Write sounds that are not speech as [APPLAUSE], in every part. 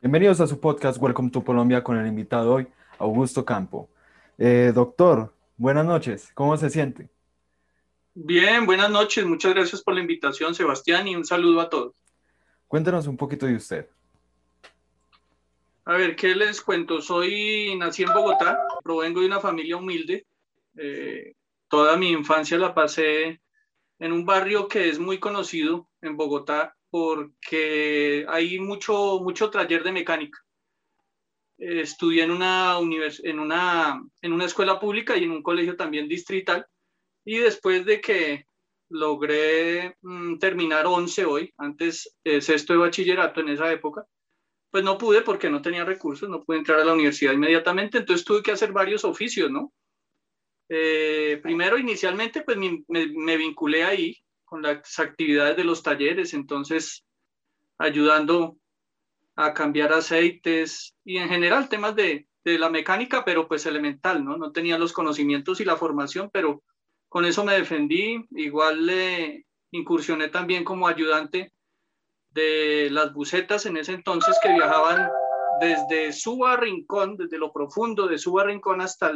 Bienvenidos a su podcast Welcome to Colombia con el invitado hoy, Augusto Campo. Eh, doctor, buenas noches, ¿cómo se siente? Bien, buenas noches, muchas gracias por la invitación, Sebastián, y un saludo a todos. Cuéntanos un poquito de usted. A ver, ¿qué les cuento? Soy, nací en Bogotá, provengo de una familia humilde. Eh, toda mi infancia la pasé en un barrio que es muy conocido en Bogotá, porque hay mucho, mucho taller de mecánica. estudié en una, en, una, en una escuela pública y en un colegio también distrital. Y después de que logré mm, terminar 11 hoy, antes eh, sexto de bachillerato en esa época, pues no pude porque no tenía recursos, no pude entrar a la universidad inmediatamente, entonces tuve que hacer varios oficios, ¿no? Eh, primero, inicialmente, pues me, me, vinculé ahí con las actividades de los talleres, entonces ayudando a cambiar aceites y en general temas de, la mecánica, pero pues elemental, ¿no? No tenía los conocimientos y la formación, pero con eso me defendí. Igual le incursioné también como ayudante de las bucetas en ese entonces que viajaban desde Suba Rincón, desde lo profundo de Suba Rincón hasta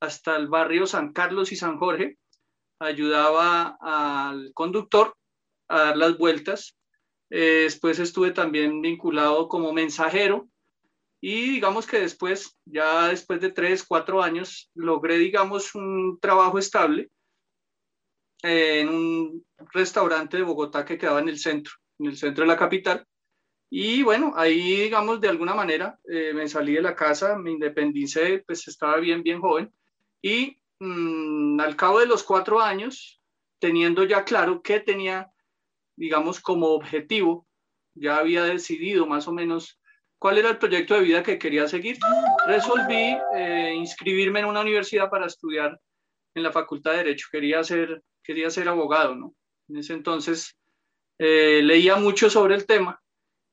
hasta el barrio San Carlos y San Jorge ayudaba al conductor a dar las vueltas. Eh, después estuve también vinculado como mensajero y digamos que después, ya después de tres, cuatro años, logré, digamos, un trabajo estable eh, en un restaurante de Bogotá que quedaba en el centro, en el centro de la capital. Y bueno, ahí, digamos, de alguna manera eh, me salí de la casa, me independicé, pues estaba bien, bien joven. Y Mm, al cabo de los cuatro años, teniendo ya claro qué tenía, digamos, como objetivo, ya había decidido más o menos cuál era el proyecto de vida que quería seguir, resolví eh, inscribirme en una universidad para estudiar en la Facultad de Derecho. Quería ser, quería ser abogado, ¿no? En ese entonces eh, leía mucho sobre el tema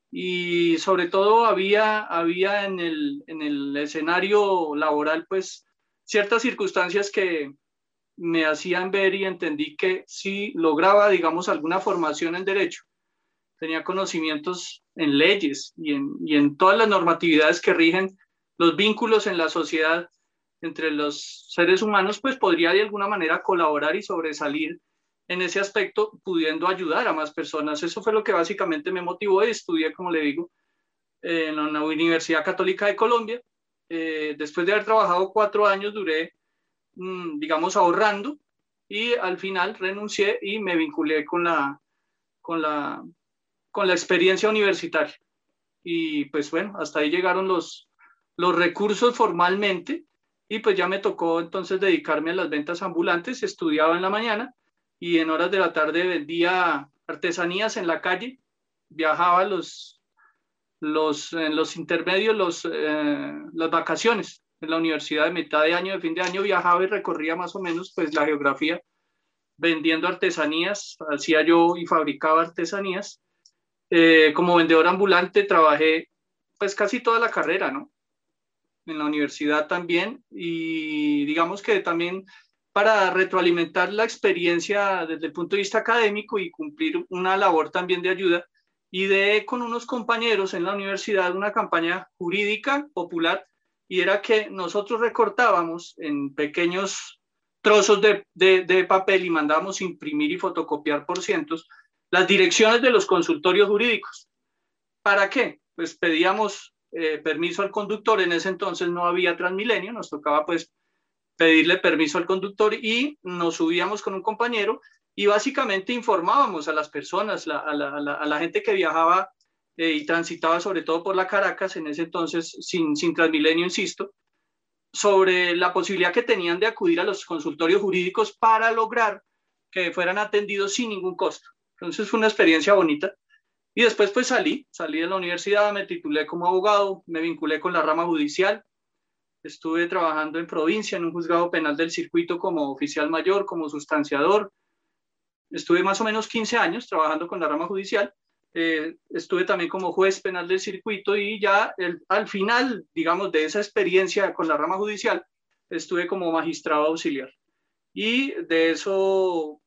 y sobre todo había, había en, el, en el escenario laboral, pues, ciertas circunstancias que me hacían ver y entendí que si lograba, digamos, alguna formación en derecho, tenía conocimientos en leyes y en, y en todas las normatividades que rigen los vínculos en la sociedad entre los seres humanos, pues podría de alguna manera colaborar y sobresalir en ese aspecto, pudiendo ayudar a más personas. Eso fue lo que básicamente me motivó y estudié, como le digo, en la Universidad Católica de Colombia eh, después de haber trabajado cuatro años, duré, mm, digamos, ahorrando y al final renuncié y me vinculé con la, con la, con la experiencia universitaria. Y pues bueno, hasta ahí llegaron los, los recursos formalmente y pues ya me tocó entonces dedicarme a las ventas ambulantes. Estudiaba en la mañana y en horas de la tarde vendía artesanías en la calle, viajaba los los, en los intermedios, los, eh, las vacaciones en la universidad de mitad de año, de fin de año, viajaba y recorría más o menos pues la geografía vendiendo artesanías, hacía yo y fabricaba artesanías. Eh, como vendedor ambulante trabajé pues casi toda la carrera, ¿no? En la universidad también y digamos que también para retroalimentar la experiencia desde el punto de vista académico y cumplir una labor también de ayuda, ideé con unos compañeros en la universidad una campaña jurídica popular y era que nosotros recortábamos en pequeños trozos de, de, papel y mandábamos imprimir y fotocopiar por cientos las direcciones de los consultorios jurídicos. ¿Para qué? Pues pedíamos eh, permiso al conductor, en ese entonces no había Transmilenio, nos tocaba pues pedirle permiso al conductor y nos subíamos con un compañero y básicamente informábamos a las personas, a, la, gente que viajaba eh, y transitaba sobre todo por la Caracas, en ese entonces sin, sin Transmilenio, insisto, sobre la posibilidad que tenían de acudir a los consultorios jurídicos para lograr que fueran atendidos sin ningún costo. Entonces fue una experiencia bonita. Y después pues salí, salí de la universidad, me titulé como abogado, me vinculé con la rama judicial, estuve trabajando en provincia, en un juzgado penal del circuito como oficial mayor, como sustanciador, Estuve más o menos 15 años trabajando con la rama judicial. Eh, estuve también como juez penal del circuito y ya al final, digamos, de esa experiencia con la rama judicial, estuve como magistrado auxiliar. Y de eso,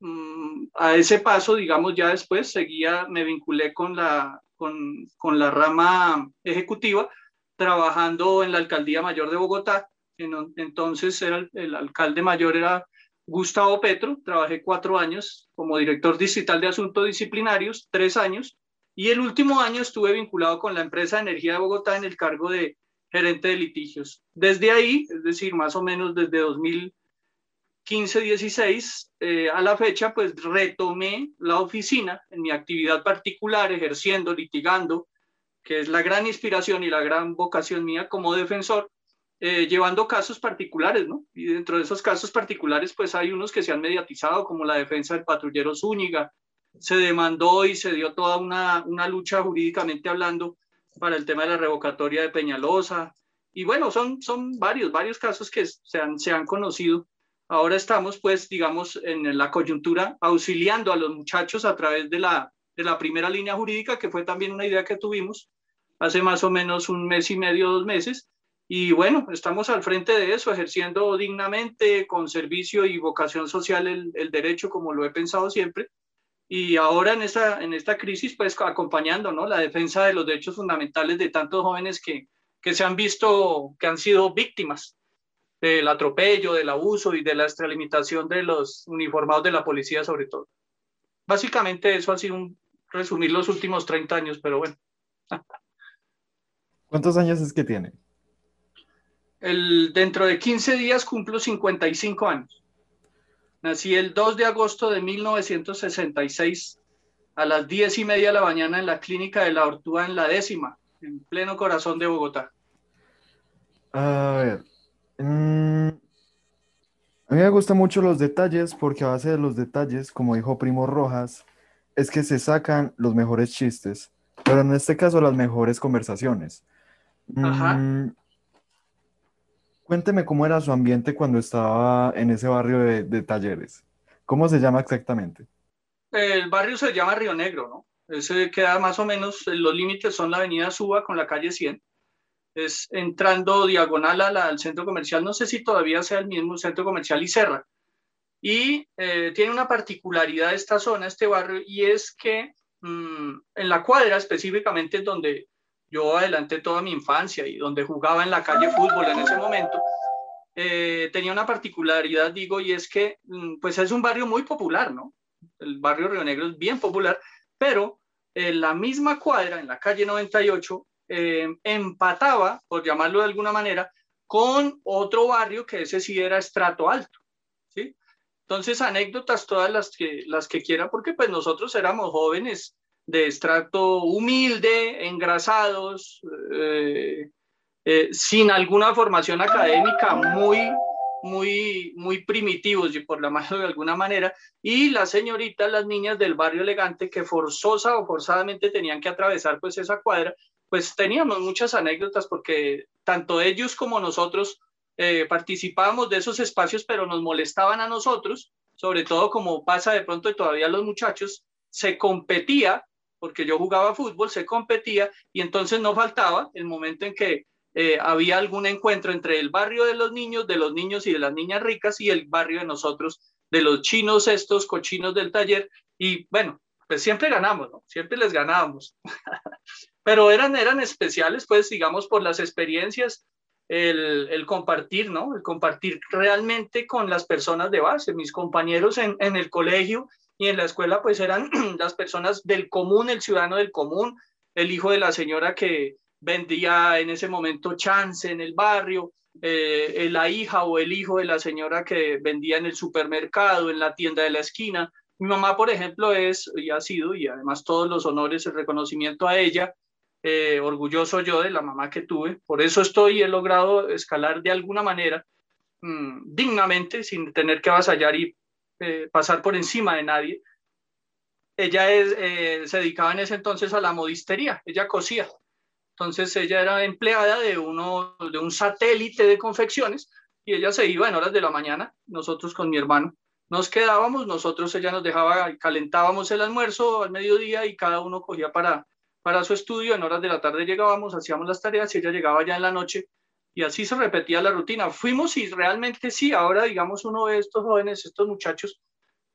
mm, a ese paso, digamos, ya después seguía, me vinculé con la, con, con la rama ejecutiva, trabajando en la Alcaldía Mayor de Bogotá. Entonces era el, alcalde mayor era Gustavo Petro, trabajé cuatro años como director distrital de asuntos disciplinarios, tres años, y el último año estuve vinculado con la empresa energía de Bogotá en el cargo de gerente de litigios. Desde ahí, es decir, más o menos desde 2015-16 eh, a la fecha, pues retomé la oficina en mi actividad particular, ejerciendo, litigando, que es la gran inspiración y la gran vocación mía como defensor, eh, llevando casos particulares, ¿no? Y dentro de esos casos particulares, pues hay unos que se han mediatizado, como la defensa del patrullero Zúñiga, se demandó y se dio toda una, una lucha jurídicamente hablando para el tema de la revocatoria de Peñalosa. Y bueno, son, son varios, varios casos que se han, se han conocido. Ahora estamos, pues, digamos, en la coyuntura auxiliando a los muchachos a través de la, de la primera línea jurídica, que fue también una idea que tuvimos hace más o menos un mes y medio, dos meses. Y bueno, estamos al frente de eso, ejerciendo dignamente, con servicio y vocación social el, el derecho, como lo he pensado siempre y ahora en esta, en esta crisis, pues acompañando ¿no? la defensa de los derechos fundamentales de tantos jóvenes que, que se han visto, que han sido víctimas del atropello, del abuso y de la extralimitación de los uniformados de la policía sobre todo. Básicamente eso ha sido un resumir los últimos 30 años, pero bueno. ¿Cuántos años es que tiene? El, dentro de 15 días cumplo 55 años. Nací el 2 de agosto de 1966 a las 10 y media de la mañana en la clínica de la Ortúa en la décima, en pleno corazón de Bogotá. A ver. Mm, a mí me gustan mucho los detalles porque a base de los detalles, como dijo Primo Rojas, es que se sacan los mejores chistes, pero en este caso las mejores conversaciones. Ajá. Mm, Cuénteme cómo era su ambiente cuando estaba en ese barrio de, talleres. ¿Cómo se llama exactamente? El barrio se llama Río Negro, ¿no? Ese queda más o menos, los límites son la avenida Suba con la calle 100. Es entrando diagonal al centro comercial, no sé si todavía sea el mismo centro comercial y Serra. Y eh, tiene una particularidad esta zona, este barrio, y es que mm, en la cuadra específicamente donde yo adelanté toda mi infancia y donde jugaba en la calle fútbol en ese momento, eh, tenía una particularidad, digo, y es que mm, pues es un barrio muy popular, ¿no? El barrio Río Negro es bien popular, pero en la misma cuadra, en la calle 98, eh, empataba, por llamarlo de alguna manera, con otro barrio que ese sí era estrato alto, ¿sí? Entonces, anécdotas todas las que, las que quiera, porque pues nosotros éramos jóvenes, de extracto humilde, engrasados, eh, eh, sin alguna formación académica, muy, muy, muy primitivos, por la mano de alguna manera, y las señoritas, las niñas del barrio elegante que forzosa o forzadamente tenían que atravesar pues esa cuadra, pues teníamos muchas anécdotas porque tanto ellos como nosotros eh, participábamos de esos espacios, pero nos molestaban a nosotros, sobre todo como pasa de pronto y todavía los muchachos, se competía porque yo jugaba fútbol, se competía y entonces no faltaba el momento en que eh, había algún encuentro entre el barrio de los niños, de los niños y de las niñas ricas y el barrio de nosotros, de los chinos estos, cochinos del taller. Y bueno, pues siempre ganamos, ¿no? Siempre les ganábamos. [LAUGHS] Pero eran, eran especiales, pues, digamos, por las experiencias, el, el, compartir, ¿no? El compartir realmente con las personas de base, mis compañeros en, en el colegio y en la escuela pues eran [CLEARS THROAT] las personas del común, el ciudadano del común, el hijo de la señora que vendía en ese momento chance en el barrio, eh, la hija o el hijo de la señora que vendía en el supermercado, en la tienda de la esquina. Mi mamá, por ejemplo, es y ha sido, y además todos los honores, el reconocimiento a ella, eh, orgulloso yo de la mamá que tuve. Por eso estoy he logrado escalar de alguna manera mm, dignamente, sin tener que avasallar y eh, pasar por encima de nadie. Ella eh, se dedicaba en ese entonces a la modistería, ella cosía. Entonces ella era empleada de, uno, de un satélite de confecciones y ella se iba en horas de la mañana, nosotros con mi hermano. Nos quedábamos, nosotros ella nos dejaba, calentábamos el almuerzo al mediodía y cada uno cogía para, para su estudio, en horas de la tarde llegábamos, hacíamos las tareas y ella llegaba ya en la noche y así se repetía la rutina. Fuimos y realmente sí, ahora digamos uno de estos jóvenes, estos muchachos,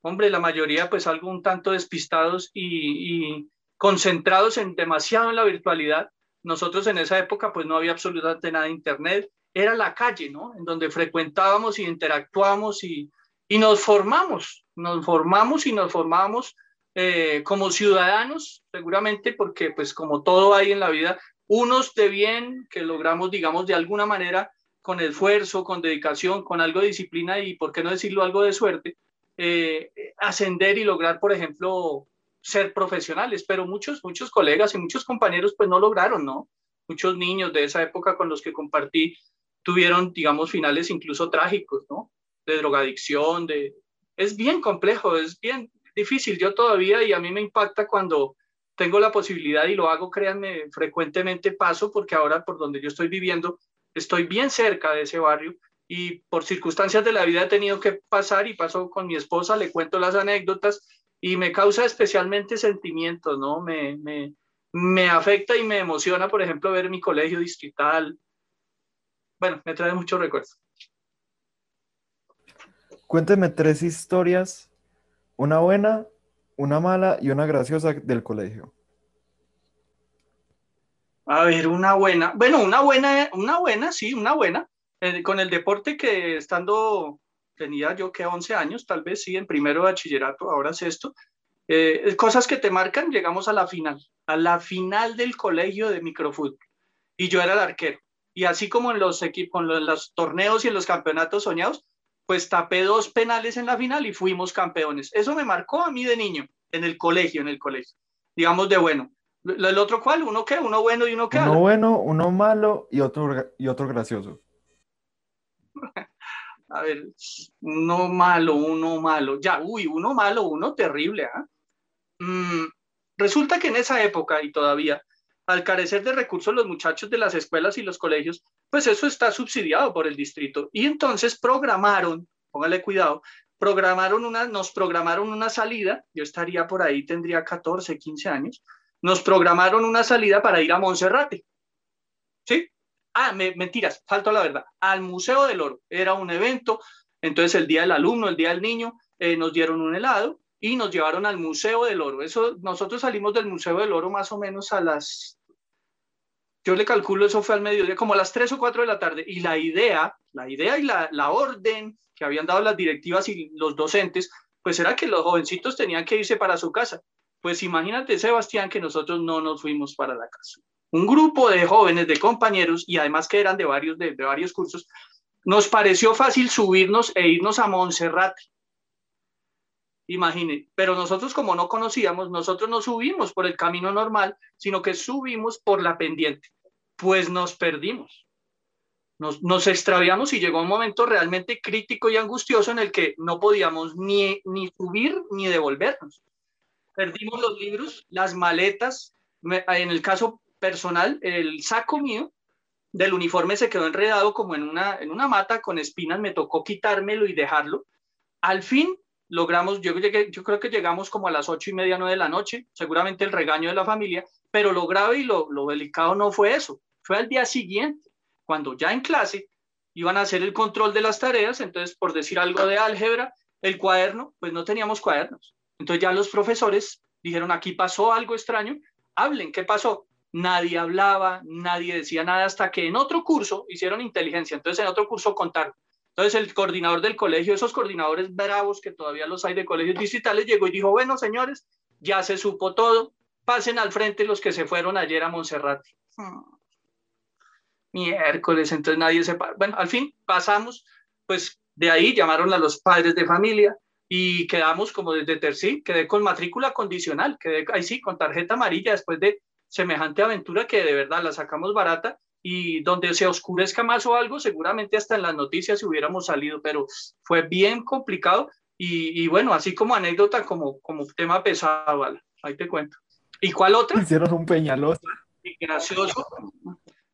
hombre, la mayoría pues algo un tanto despistados y, concentrados en demasiado en la virtualidad. Nosotros en esa época pues no había absolutamente nada de internet, era la calle, ¿no? En donde frecuentábamos y interactuábamos y, y nos formamos, nos formamos y nos formamos eh, como ciudadanos, seguramente, porque pues como todo hay en la vida, unos de bien que logramos, digamos, de alguna manera, con esfuerzo, con dedicación, con algo de disciplina y, por qué no decirlo, algo de suerte, eh, ascender y lograr, por ejemplo, ser profesionales, pero muchos, muchos colegas y muchos compañeros pues no lograron, ¿no? Muchos niños de esa época con los que compartí tuvieron, digamos, finales incluso trágicos, ¿no? De drogadicción, de... Es bien complejo, es bien, difícil. Yo todavía, y a mí me impacta cuando tengo la posibilidad y lo hago, créanme, frecuentemente paso, porque ahora por donde yo estoy viviendo, estoy bien cerca de ese barrio y por circunstancias de la vida he tenido que pasar y paso con mi esposa, le cuento las anécdotas y me causa especialmente sentimientos, ¿no? Me, me, me afecta y me emociona, por ejemplo, ver mi colegio distrital. Bueno, me trae muchos recuerdos. Cuénteme tres historias una buena, una mala y una graciosa del colegio. A ver, una buena. Bueno, una buena, una buena, sí, una buena. Eh, con el deporte que estando, tenía yo que 11 años, tal vez sí, en primero de bachillerato, ahora sexto. Eh, cosas que te marcan, llegamos a la final, a la final del colegio de microfútbol. Y yo era el arquero. Y así como en los equipos, en los torneos y en los campeonatos soñados, pues tapé dos penales en la final y fuimos campeones. Eso me marcó a mí de niño, en el colegio, en el colegio. Digamos de bueno. ¿El otro cuál? ¿Uno qué? ¿Uno bueno y uno qué? Uno bueno, uno malo y otro, y otro gracioso. [LAUGHS] a ver, uno malo, uno malo. Ya, uy, uno malo, uno terrible. Mm, resulta que en esa época y todavía, al carecer de recursos los muchachos de las escuelas y los colegios, pues eso está subsidiado por el distrito. Y entonces programaron, póngale cuidado, programaron una, nos programaron una salida, yo estaría por ahí, tendría 14, 15 años, nos programaron una salida para ir a Monserrate. ¿Sí? Ah, mentiras, falto la verdad, al Museo del Oro. Era un evento, entonces el día del alumno, el día del niño, eh, nos dieron un helado y nos llevaron al Museo del Oro. Eso, nosotros salimos del Museo del Oro más o menos a las yo le calculo eso fue al mediodía, como a las 3 o 4 de la tarde, y la idea, la idea y la, la orden que habían dado las directivas y los docentes, pues era que los jovencitos tenían que irse para su casa. Pues imagínate, Sebastián, que nosotros no nos fuimos para la casa. Un grupo de jóvenes, de compañeros, y además que eran de varios, de, de varios cursos, nos pareció fácil subirnos e irnos a Monserrate. Imagine, pero nosotros como no conocíamos, nosotros no subimos por el camino normal, sino que subimos por la pendiente pues nos perdimos. Nos, extraviamos y llegó un momento realmente crítico y angustioso en el que no podíamos ni, ni subir ni devolvernos. Perdimos los libros, las maletas, en el caso personal, el saco mío del uniforme se quedó enredado como en una, en una mata con espinas, me tocó quitármelo y dejarlo. Al fin logramos, yo, yo creo que llegamos como a las ocho y media, nueve de la noche, seguramente el regaño de la familia, pero lo grave y lo, lo delicado no fue eso, fue al día siguiente, cuando ya en clase iban a hacer el control de las tareas, entonces por decir algo de álgebra, el cuaderno, pues no teníamos cuadernos. Entonces ya los profesores dijeron, aquí pasó algo extraño, hablen, ¿qué pasó? Nadie hablaba, nadie decía nada hasta que en otro curso hicieron inteligencia, entonces en otro curso contaron. Entonces el coordinador del colegio, esos coordinadores bravos que todavía los hay de colegios distritales, llegó y dijo, bueno, señores, ya se supo todo, pasen al frente los que se fueron ayer a Monserrate. Hmm miércoles, entonces nadie se... Bueno, al fin pasamos, pues de ahí llamaron a los padres de familia y quedamos como desde tercí, quedé con matrícula condicional, quedé ahí sí, con tarjeta amarilla después de semejante aventura que de verdad la sacamos barata y donde se oscurezca más o algo, seguramente hasta en las noticias hubiéramos salido, pero fue bien complicado y, bueno, así como anécdota, como, como tema pesado, ¿vale? ahí te cuento. ¿Y cuál otra? Hicieron un peñaloso. Y gracioso.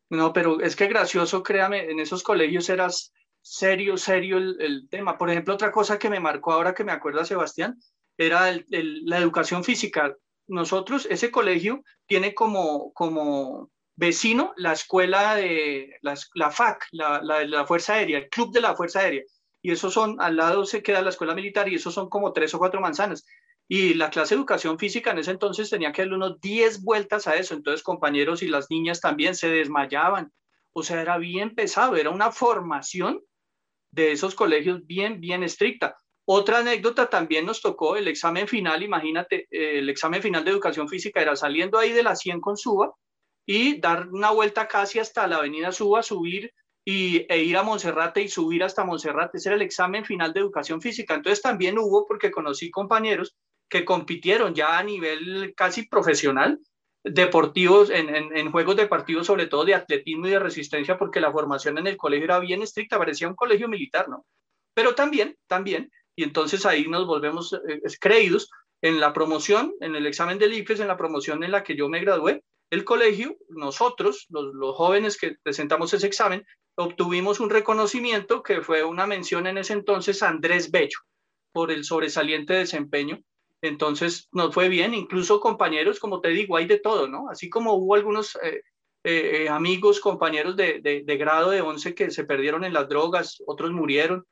No, pero es que gracioso, créame, en esos colegios eras serio, serio el, tema. Por ejemplo, otra cosa que me marcó ahora que me acuerda Sebastián, era la educación física. Nosotros, ese colegio tiene como, como vecino la escuela de la, FAC, la, la, Fuerza Aérea, el Club de la Fuerza Aérea. Y esos son, al lado se queda la escuela militar y esos son como tres o cuatro manzanas. Y la clase de educación física en ese entonces tenía que darle unos 10 vueltas a eso. Entonces compañeros y las niñas también se desmayaban. O sea, era bien pesado, era una formación de esos colegios bien, bien estricta. Otra anécdota también nos tocó el examen final, imagínate, eh, el examen final de educación física era saliendo ahí de la 100 con Suba y dar una vuelta casi hasta la avenida Suba, subir y, e ir a Monserrate y subir hasta Monserrate. Ese era el examen final de educación física. Entonces también hubo, porque conocí compañeros que compitieron ya a nivel casi profesional, deportivos, en, en, juegos deportivos, sobre todo de atletismo y de resistencia, porque la formación en el colegio era bien estricta, parecía un colegio militar, ¿no? Pero también, también y entonces ahí nos volvemos eh, creídos en la promoción, en el examen del IFES, en la promoción en la que yo me gradué, el colegio, nosotros, los, los, jóvenes que presentamos ese examen, obtuvimos un reconocimiento que fue una mención en ese entonces a Andrés Bello por el sobresaliente desempeño. Entonces nos fue bien, incluso compañeros, como te digo, hay de todo, ¿no? Así como hubo algunos eh, eh, amigos, compañeros de, grado de 11 que se perdieron en las drogas, otros murieron,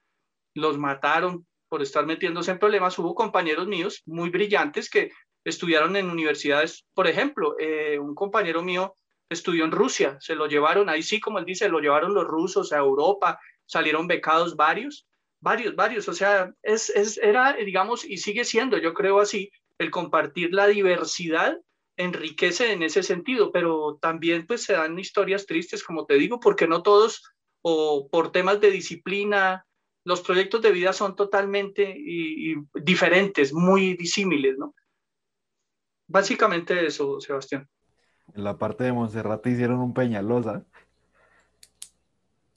los mataron, por estar metiéndose en problemas, hubo compañeros míos muy brillantes que estudiaron en universidades. Por ejemplo, eh, un compañero mío estudió en Rusia, se lo llevaron, ahí sí, como él dice, lo llevaron los rusos a Europa, salieron becados varios, varios, varios. O sea, es, es, era, digamos, y sigue siendo, yo creo así, el compartir la diversidad enriquece en ese sentido, pero también pues se dan historias tristes, como te digo, porque no todos, o por temas de disciplina, los proyectos de vida son totalmente y, y diferentes, muy disímiles, ¿no? Básicamente eso, Sebastián. En la parte de Monserrate hicieron un Peñalosa.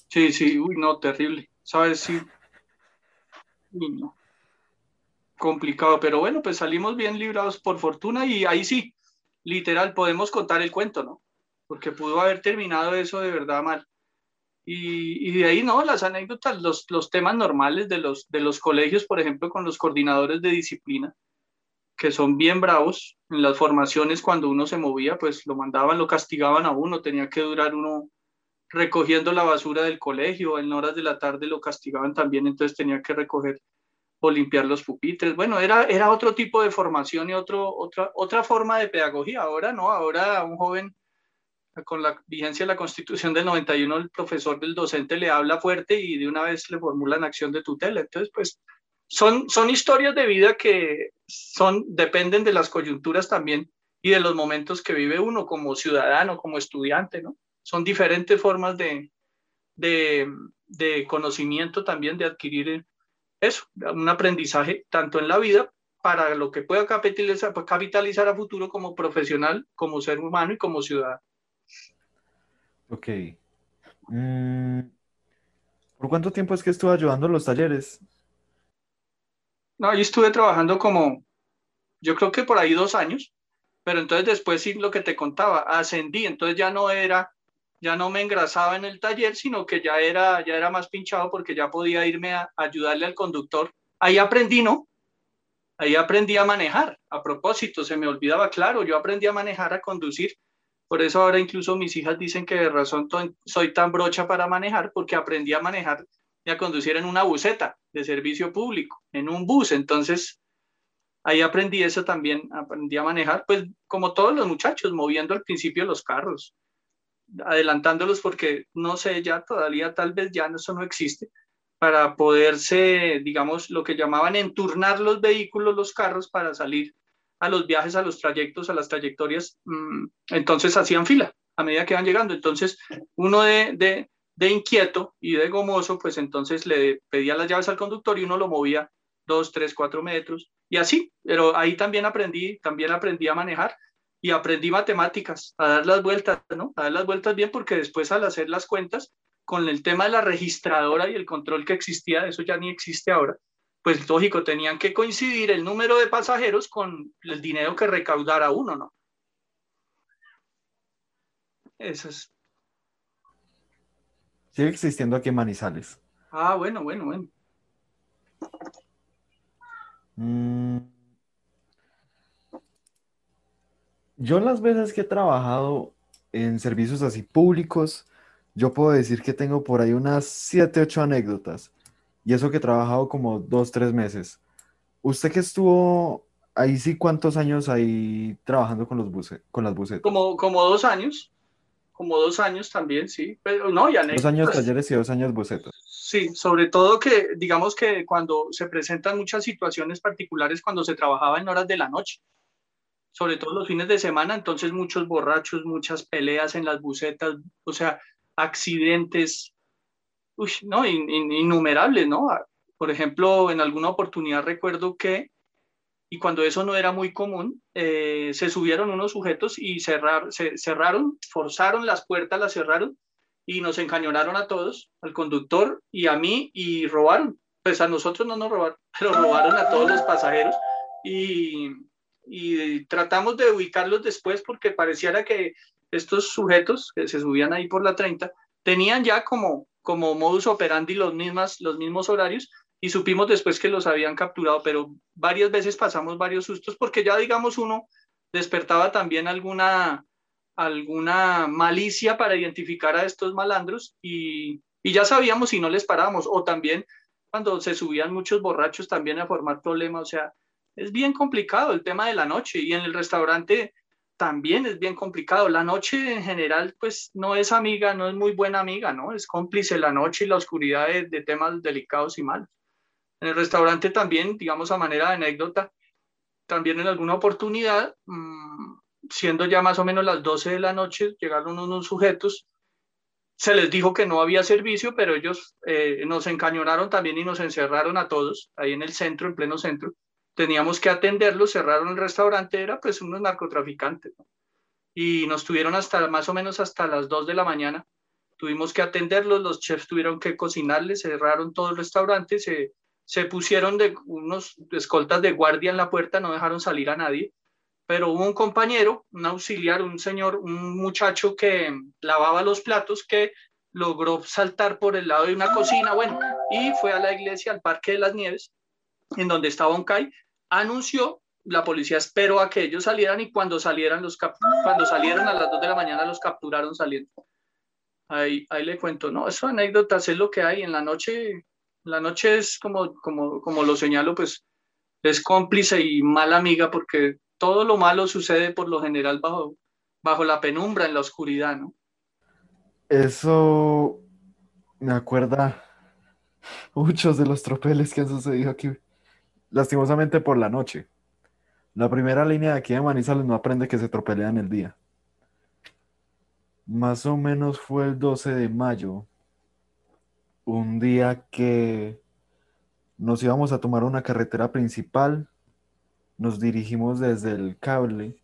Sí, sí, uy, no, terrible. ¿Sabes? Sí. Complicado, pero bueno, pues salimos bien librados por fortuna y ahí sí, literal, podemos contar el cuento, ¿no? Porque pudo haber terminado eso de verdad mal. Y, y, de ahí, ¿no? Las anécdotas, los, los temas normales de los, de los colegios, por ejemplo, con los coordinadores de disciplina, que son bien bravos. En las formaciones, cuando uno se movía, pues lo mandaban, lo castigaban a uno, tenía que durar uno recogiendo la basura del colegio, en horas de la tarde lo castigaban también, entonces tenía que recoger o limpiar los pupitres. Bueno, era, era otro tipo de formación y otro, otra, otra forma de pedagogía. Ahora no, ahora un joven con la vigencia de la Constitución del 91, el profesor del docente le habla fuerte y de una vez le formulan acción de tutela. Entonces, pues, son, son historias de vida que son, dependen de las coyunturas también y de los momentos que vive uno como ciudadano, como estudiante, ¿no? Son diferentes formas de, de, de conocimiento también, de adquirir eso, un aprendizaje tanto en la vida para lo que pueda capitalizar, capitalizar a futuro como profesional, como ser humano y como ciudadano. Ok. Mm, ¿Por cuánto tiempo es que estuvo ayudando en los talleres? No, yo estuve trabajando como, yo creo que por ahí dos años, pero entonces después sí lo que te contaba, ascendí, entonces ya no era, ya no me engrasaba en el taller, sino que ya era, ya era más pinchado porque ya podía irme a, ayudarle al conductor. Ahí aprendí, ¿no? Ahí aprendí a manejar. A propósito, se me olvidaba, claro, yo aprendí a manejar, a conducir por eso ahora incluso mis hijas dicen que de razón soy tan brocha para manejar porque aprendí a manejar y a conducir en una buseta de servicio público, en un bus. Entonces, ahí aprendí eso también, aprendí a manejar, pues como todos los muchachos, moviendo al principio los carros, adelantándolos porque no sé, ya todavía tal vez ya eso no existe, para poderse, digamos, lo que llamaban enturnar los vehículos, los carros para salir a los viajes, a los trayectos, a las trayectorias, mm, entonces hacían fila a medida que iban llegando. Entonces, uno de, de, inquieto y de gomoso, pues entonces le pedía las llaves al conductor y uno lo movía dos, tres, cuatro metros y así. Pero ahí también aprendí, también aprendí a manejar y aprendí matemáticas, a dar las vueltas, ¿no? A dar las vueltas bien porque después al hacer las cuentas, con el tema de la registradora y el control que existía, eso ya ni existe ahora, pues lógico, tenían que coincidir el número de pasajeros con el dinero que recaudara uno, ¿no? Eso es. Sigue existiendo aquí en Manizales. Ah, bueno, bueno, bueno. Mm. Yo las veces que he trabajado en servicios así públicos, yo puedo decir que tengo por ahí unas 7, 8 anécdotas. Y eso que he trabajado como dos, tres meses. Usted que estuvo ahí sí, ¿cuántos años ahí trabajando con, los buce, con las bucetas? Como, como dos años, como dos años también, sí, pero no, ya Dos años talleres y dos años bucetas. Sí, sobre todo que digamos que cuando se presentan muchas situaciones particulares cuando se trabajaba en horas de la noche, sobre todo los fines de semana, entonces muchos borrachos, muchas peleas en las bucetas, o sea, accidentes, no, innumerables, ¿no? Por ejemplo, en alguna oportunidad recuerdo que, y cuando eso no era muy común, eh, se subieron unos sujetos y cerrar, se cerraron, forzaron las puertas, las cerraron y nos encañonaron a todos, al conductor y a mí, y robaron. Pues a nosotros no nos robaron, [LAUGHS] pero robaron a todos los pasajeros y, y tratamos de ubicarlos después porque pareciera que estos sujetos que se subían ahí por la 30 tenían ya como, como modus operandi los, mismas, los mismos horarios y supimos después que los habían capturado, pero varias veces pasamos varios sustos porque ya digamos uno despertaba también alguna, alguna malicia para identificar a estos malandros y, y ya sabíamos si no les parábamos. O también cuando se subían muchos borrachos también a formar problemas, o sea, es bien complicado el tema de la noche y en el restaurante también es bien complicado. La noche en general, pues no es amiga, no es muy buena amiga, ¿no? Es cómplice la noche y la oscuridad de, temas delicados y malos. En el restaurante también, digamos a manera de anécdota, también en alguna oportunidad, mm, siendo ya más o menos las 12 de la noche, llegaron unos sujetos, se les dijo que no había servicio, pero ellos eh, nos encañonaron también y nos encerraron a todos ahí en el centro, en pleno centro teníamos que atenderlos, cerraron el restaurante, era pues unos narcotraficantes. Y nos tuvieron hasta más o menos hasta las 2 de la mañana. Tuvimos que atenderlos, los chefs tuvieron que cocinarles, cerraron todo el restaurante, se, se pusieron de unos escoltas de guardia en la puerta, no dejaron salir a nadie. Pero hubo un compañero, un auxiliar, un señor, un muchacho que lavaba los platos que logró saltar por el lado de una cocina, bueno, y fue a la iglesia, al Parque de las Nieves, en donde estaba un CAI, anunció, la policía esperó a que ellos salieran y cuando salieran los cuando salieron a las 2 de la mañana los capturaron saliendo. Ahí, ahí le cuento, no, eso anécdotas es lo que hay en la noche. La noche es como, como, como lo señalo, pues es cómplice y mala amiga porque todo lo malo sucede por lo general bajo, bajo la penumbra, en la oscuridad, ¿no? Eso me acuerda muchos de los tropeles que han sucedido aquí lastimosamente por la noche. La primera línea de aquí de Manizales no aprende que se tropelean el día. Más o menos fue el 12 de mayo, un día que nos íbamos a tomar una carretera principal, nos dirigimos desde el cable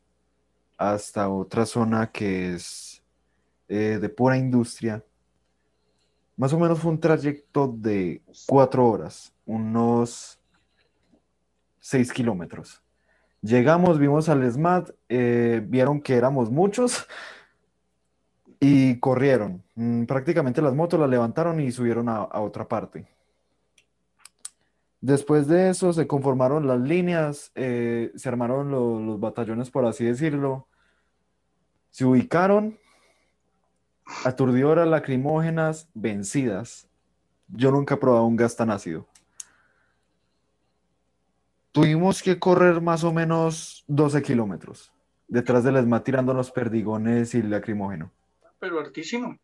hasta otra zona que es eh, de pura industria. Más o menos fue un trayecto de cuatro horas, unos 6 kilómetros. Llegamos, vimos al SMAT, eh, vieron que éramos muchos y corrieron. Mm, prácticamente las motos las levantaron y subieron a, otra parte. Después de eso se conformaron las líneas, eh, se armaron los batallones, por así decirlo. Se ubicaron, aturdidoras lacrimógenas vencidas. Yo nunca he probado un gas tan ácido. Tuvimos que correr más o menos 12 kilómetros detrás del ESMA tirando los perdigones y el lacrimógeno. Pero altísimo.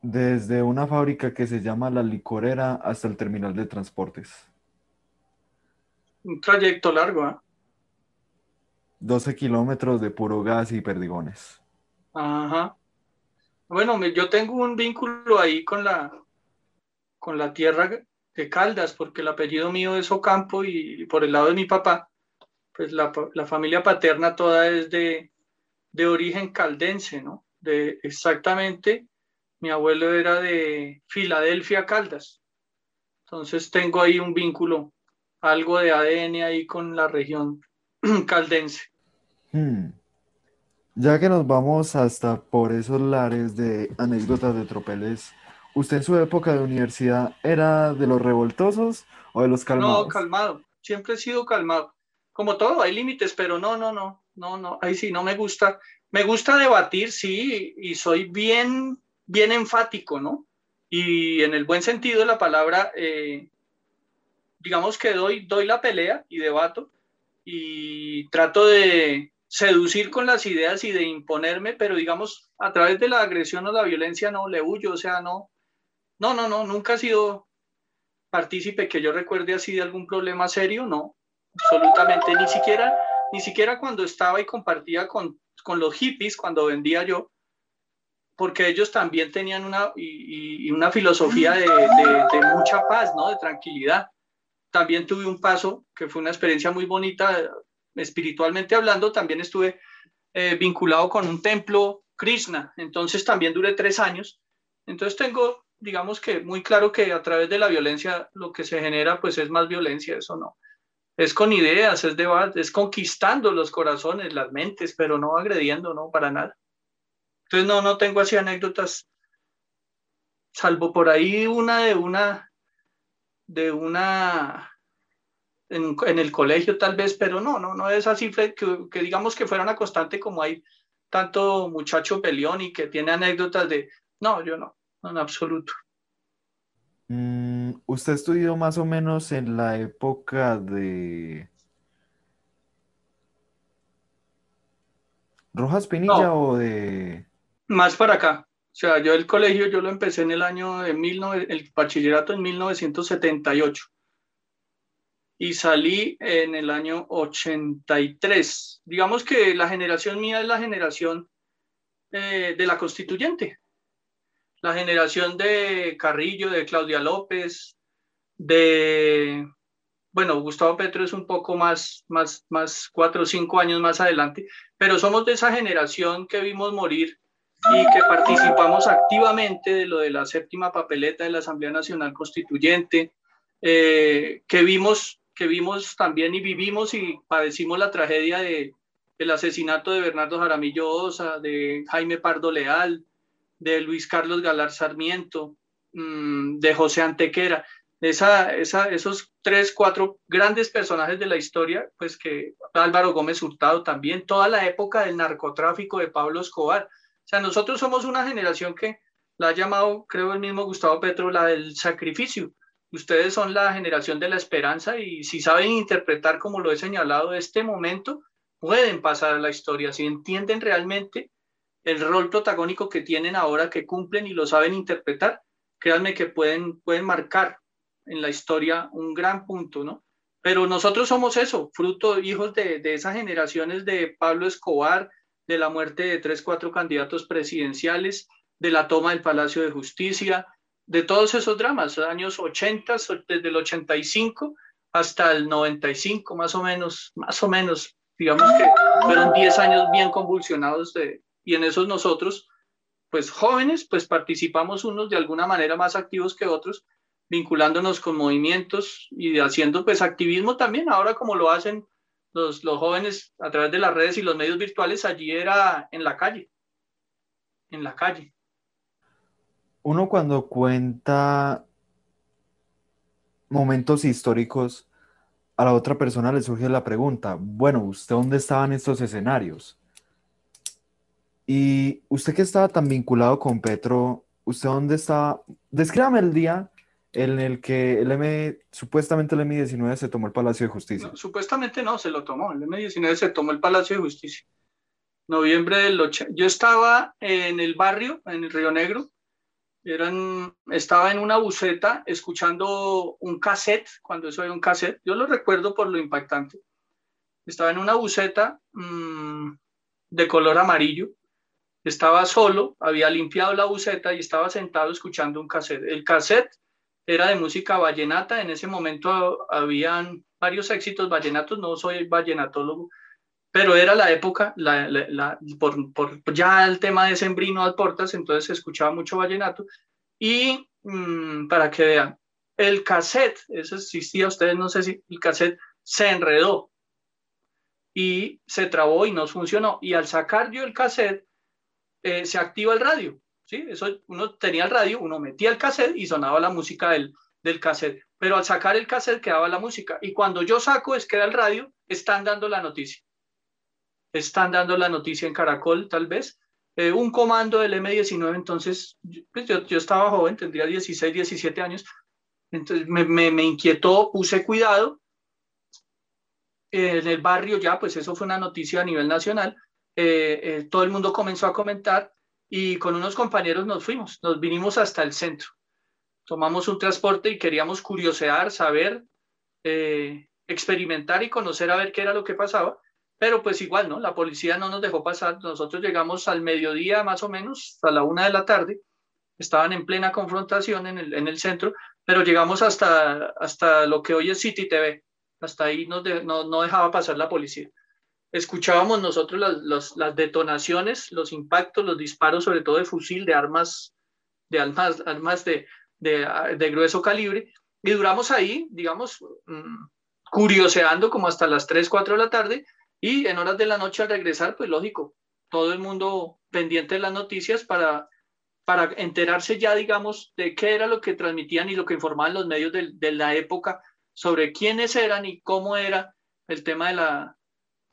Desde una fábrica que se llama La Licorera hasta el terminal de transportes. Un trayecto largo, ¿eh? 12 kilómetros de puro gas y perdigones. Ajá. Bueno, yo tengo un vínculo ahí con la, con la tierra Caldas, porque el apellido mío es Ocampo y, por el lado de mi papá, pues la, familia paterna toda es de, de, origen caldense, ¿no? De exactamente, mi abuelo era de Filadelfia, Caldas. Entonces tengo ahí un vínculo, algo de ADN ahí con la región [CLEARS THROAT] caldense. Hmm. Ya que nos vamos hasta por esos lares de anécdotas de tropeles, ¿Usted en su época de universidad era de los revoltosos o de los calmados? No, calmado. Siempre he sido calmado. Como todo, hay límites, pero no, no, no, no, no. Ahí sí, no me gusta. Me gusta debatir, sí, y soy bien, bien enfático, ¿no? Y en el buen sentido de la palabra, eh, digamos que doy, doy la pelea y debato y trato de seducir con las ideas y de imponerme, pero digamos, a través de la agresión o la violencia no le huyo, o sea, no, no, no, no, nunca ha sido partícipe que yo recuerde así de algún problema serio, no, absolutamente, ni siquiera, ni siquiera cuando estaba y compartía con, con los hippies, cuando vendía yo, porque ellos también tenían una, y, una filosofía de, mucha paz, ¿no? De tranquilidad. También tuve un paso que fue una experiencia muy bonita, espiritualmente hablando, también estuve eh, vinculado con un templo Krishna, entonces también duré tres años. Entonces tengo, digamos que muy claro que a través de la violencia lo que se genera pues es más violencia, eso no. Es con ideas, es debate, es conquistando los corazones, las mentes, pero no agrediendo, no, para nada. Entonces no, no tengo así anécdotas, salvo por ahí una de una, de una, en, el colegio tal vez, pero no, no, no es así que, que digamos que fuera una constante como hay tanto muchacho peleón y que tiene anécdotas de, no, yo no, no en absoluto. Mm, ¿Usted estudió más o menos en la época de Rojas Pinilla o de más para acá. O sea, yo el colegio yo lo empecé en el año de 19, el bachillerato en 1978 y salí en el año 83. Digamos que la generación mía es la generación eh, de la constituyente, la generación de Carrillo, de Claudia López, de, bueno, Gustavo Petro es un poco más, más, más cuatro o cinco años más adelante, pero somos de esa generación que vimos morir y que participamos activamente de lo de la séptima papeleta de la Asamblea Nacional Constituyente, eh, que, vimos, que vimos también y vivimos y padecimos la tragedia de, del asesinato de Bernardo Jaramillo Osa, de Jaime Pardo Leal, de Luis Carlos Galar Sarmiento, mm, de José Antequera. Esa, esa, esos tres, cuatro grandes personajes de la historia, pues que Álvaro Gómez Hurtado también, toda la época del narcotráfico de Pablo Escobar, o sea, nosotros somos una generación que la ha llamado, creo el mismo Gustavo Petro, la del sacrificio. Ustedes son la generación de la esperanza y si saben interpretar, como lo he señalado, este momento, pueden pasar a la historia. Si entienden realmente el rol protagónico que tienen ahora, que cumplen y lo saben interpretar, créanme que pueden, pueden marcar en la historia un gran punto, ¿no? Pero nosotros somos eso, fruto, hijos de, de esas generaciones de Pablo Escobar, de la muerte de tres, cuatro candidatos presidenciales, de la toma del Palacio de Justicia, de todos esos dramas, años 80, desde el 85 hasta el 95, más o menos, más o menos, digamos que fueron 10 años bien convulsionados de, y en esos nosotros, pues jóvenes, pues participamos unos de alguna manera más activos que otros, vinculándonos con movimientos y haciendo pues activismo también, ahora como lo hacen los, jóvenes a través de las redes y los medios virtuales, allí era en la calle, en la calle. Uno cuando cuenta momentos históricos, a la otra persona le surge la pregunta, bueno, ¿usted dónde estaban estos escenarios? Y usted que estaba tan vinculado con Petro, ¿usted dónde estaba? Descríbame el día en el que el M, supuestamente el M19 se tomó el Palacio de Justicia. supuestamente no, se lo tomó. El M19 se tomó el Palacio de Justicia. Noviembre del 8. Yo estaba en el barrio, en el Río Negro. Eran, estaba en una buceta escuchando un cassette, cuando eso era un cassette. Yo lo recuerdo por lo impactante. Estaba en una buceta mm, de color amarillo. Estaba solo, había limpiado la buceta y estaba sentado escuchando un cassette. El cassette era de música vallenata. En ese momento habían varios éxitos vallenatos, no soy vallenatólogo, pero era la época, la, por, ya el tema de Sembrino al Portas, entonces se escuchaba mucho vallenato. Y mm, para que vean, el cassette, eso existía, ustedes no sé si el cassette se enredó y se trabó y no funcionó. Y al sacar yo el cassette, eh, se activa el radio. ¿sí? Eso, uno tenía el radio, uno metía el cassette y sonaba la música del, del cassette, pero al sacar el cassette quedaba la música. Y cuando yo saco, es que era el radio, están dando la noticia. Están dando la noticia en Caracol, tal vez. Eh, un comando del M19, entonces, pues yo, yo, estaba joven, tendría 16, 17 años, Entonces me, me, inquietó, puse cuidado. en el barrio ya, pues eso fue una noticia a nivel nacional. Eh, eh, todo el mundo comenzó a comentar y con unos compañeros nos fuimos, nos vinimos hasta el centro. Tomamos un transporte y queríamos curiosear, saber, eh, experimentar y conocer a ver qué era lo que pasaba. Pero pues igual, ¿no? La policía no nos dejó pasar. Nosotros llegamos al mediodía más o menos, a la una de la tarde. Estaban en plena confrontación en el, en el centro, pero llegamos hasta, hasta lo que hoy es City TV. Hasta ahí no, no, dejaba pasar la policía. Escuchábamos nosotros las, las, detonaciones, los impactos, los disparos, sobre todo de fusil, de armas, de armas, armas de, de, grueso calibre. Y duramos ahí, digamos, mm, curioseando como hasta las 3, 4 de la tarde y en horas de la noche al regresar, pues lógico, todo el mundo pendiente de las noticias para, para enterarse ya, digamos, de qué era lo que transmitían y lo que informaban los medios de, de la época sobre quiénes eran y cómo era el tema de la,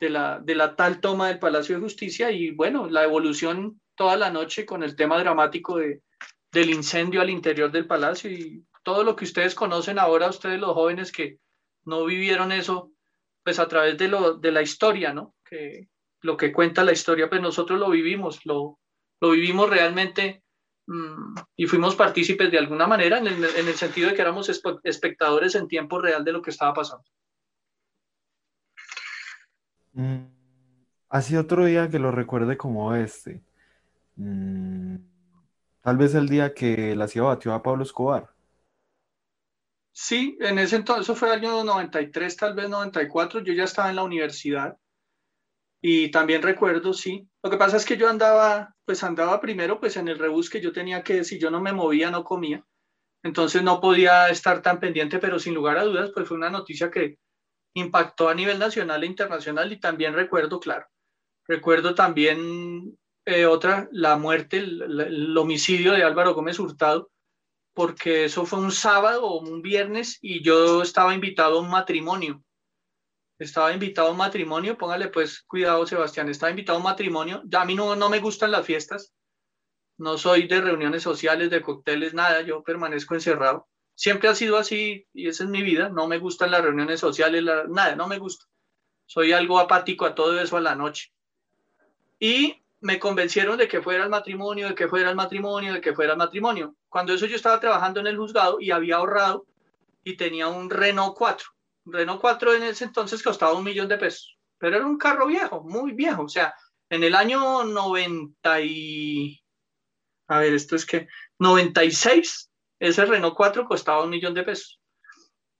de la, de la tal toma del Palacio de Justicia y bueno, la evolución toda la noche con el tema dramático de, del incendio al interior del palacio y todo lo que ustedes conocen ahora, ustedes los jóvenes que no vivieron eso, pues a través de, lo, de la historia, ¿no? Que lo que cuenta la historia, pues nosotros lo vivimos, lo, lo vivimos realmente mmm, y fuimos partícipes de alguna manera en el sentido de que éramos espectadores en tiempo real de lo que estaba pasando. Mm, así otro día que lo recuerde como este. Mm, tal vez el día que la CIA batió a Pablo Escobar. Sí, en ese entonces, fue el año 93, tal vez 94, yo ya estaba en la universidad y también recuerdo, sí. Lo que pasa es que yo andaba, pues andaba primero pues en el rebus que yo tenía que, si yo no me movía, no comía. Entonces no podía estar tan pendiente, pero sin lugar a dudas, pues fue una noticia que impactó a nivel nacional e internacional y también recuerdo, claro, recuerdo también eh, otra, la muerte, el, homicidio de Álvaro Gómez Hurtado, porque eso fue un sábado o un viernes y yo estaba invitado a un matrimonio. Estaba invitado a un matrimonio, póngale pues cuidado Sebastián, estaba invitado a un matrimonio. A mí no, no me gustan las fiestas, no soy de reuniones sociales, de cócteles, nada, yo permanezco encerrado. Siempre ha sido así y esa es mi vida, no me gustan las reuniones sociales, nada, no me gusta. Soy algo apático a todo eso a la noche. Y me convencieron de que fuera el matrimonio, de que fuera el matrimonio, de que fuera el matrimonio. Cuando eso yo estaba trabajando en el juzgado y había ahorrado y tenía un Renault 4. Un Renault 4 en ese entonces costaba un millón de pesos, pero era un carro viejo, muy viejo. O sea, en el año 90 y... A ver, esto es que 96, ese Renault 4 costaba un millón de pesos.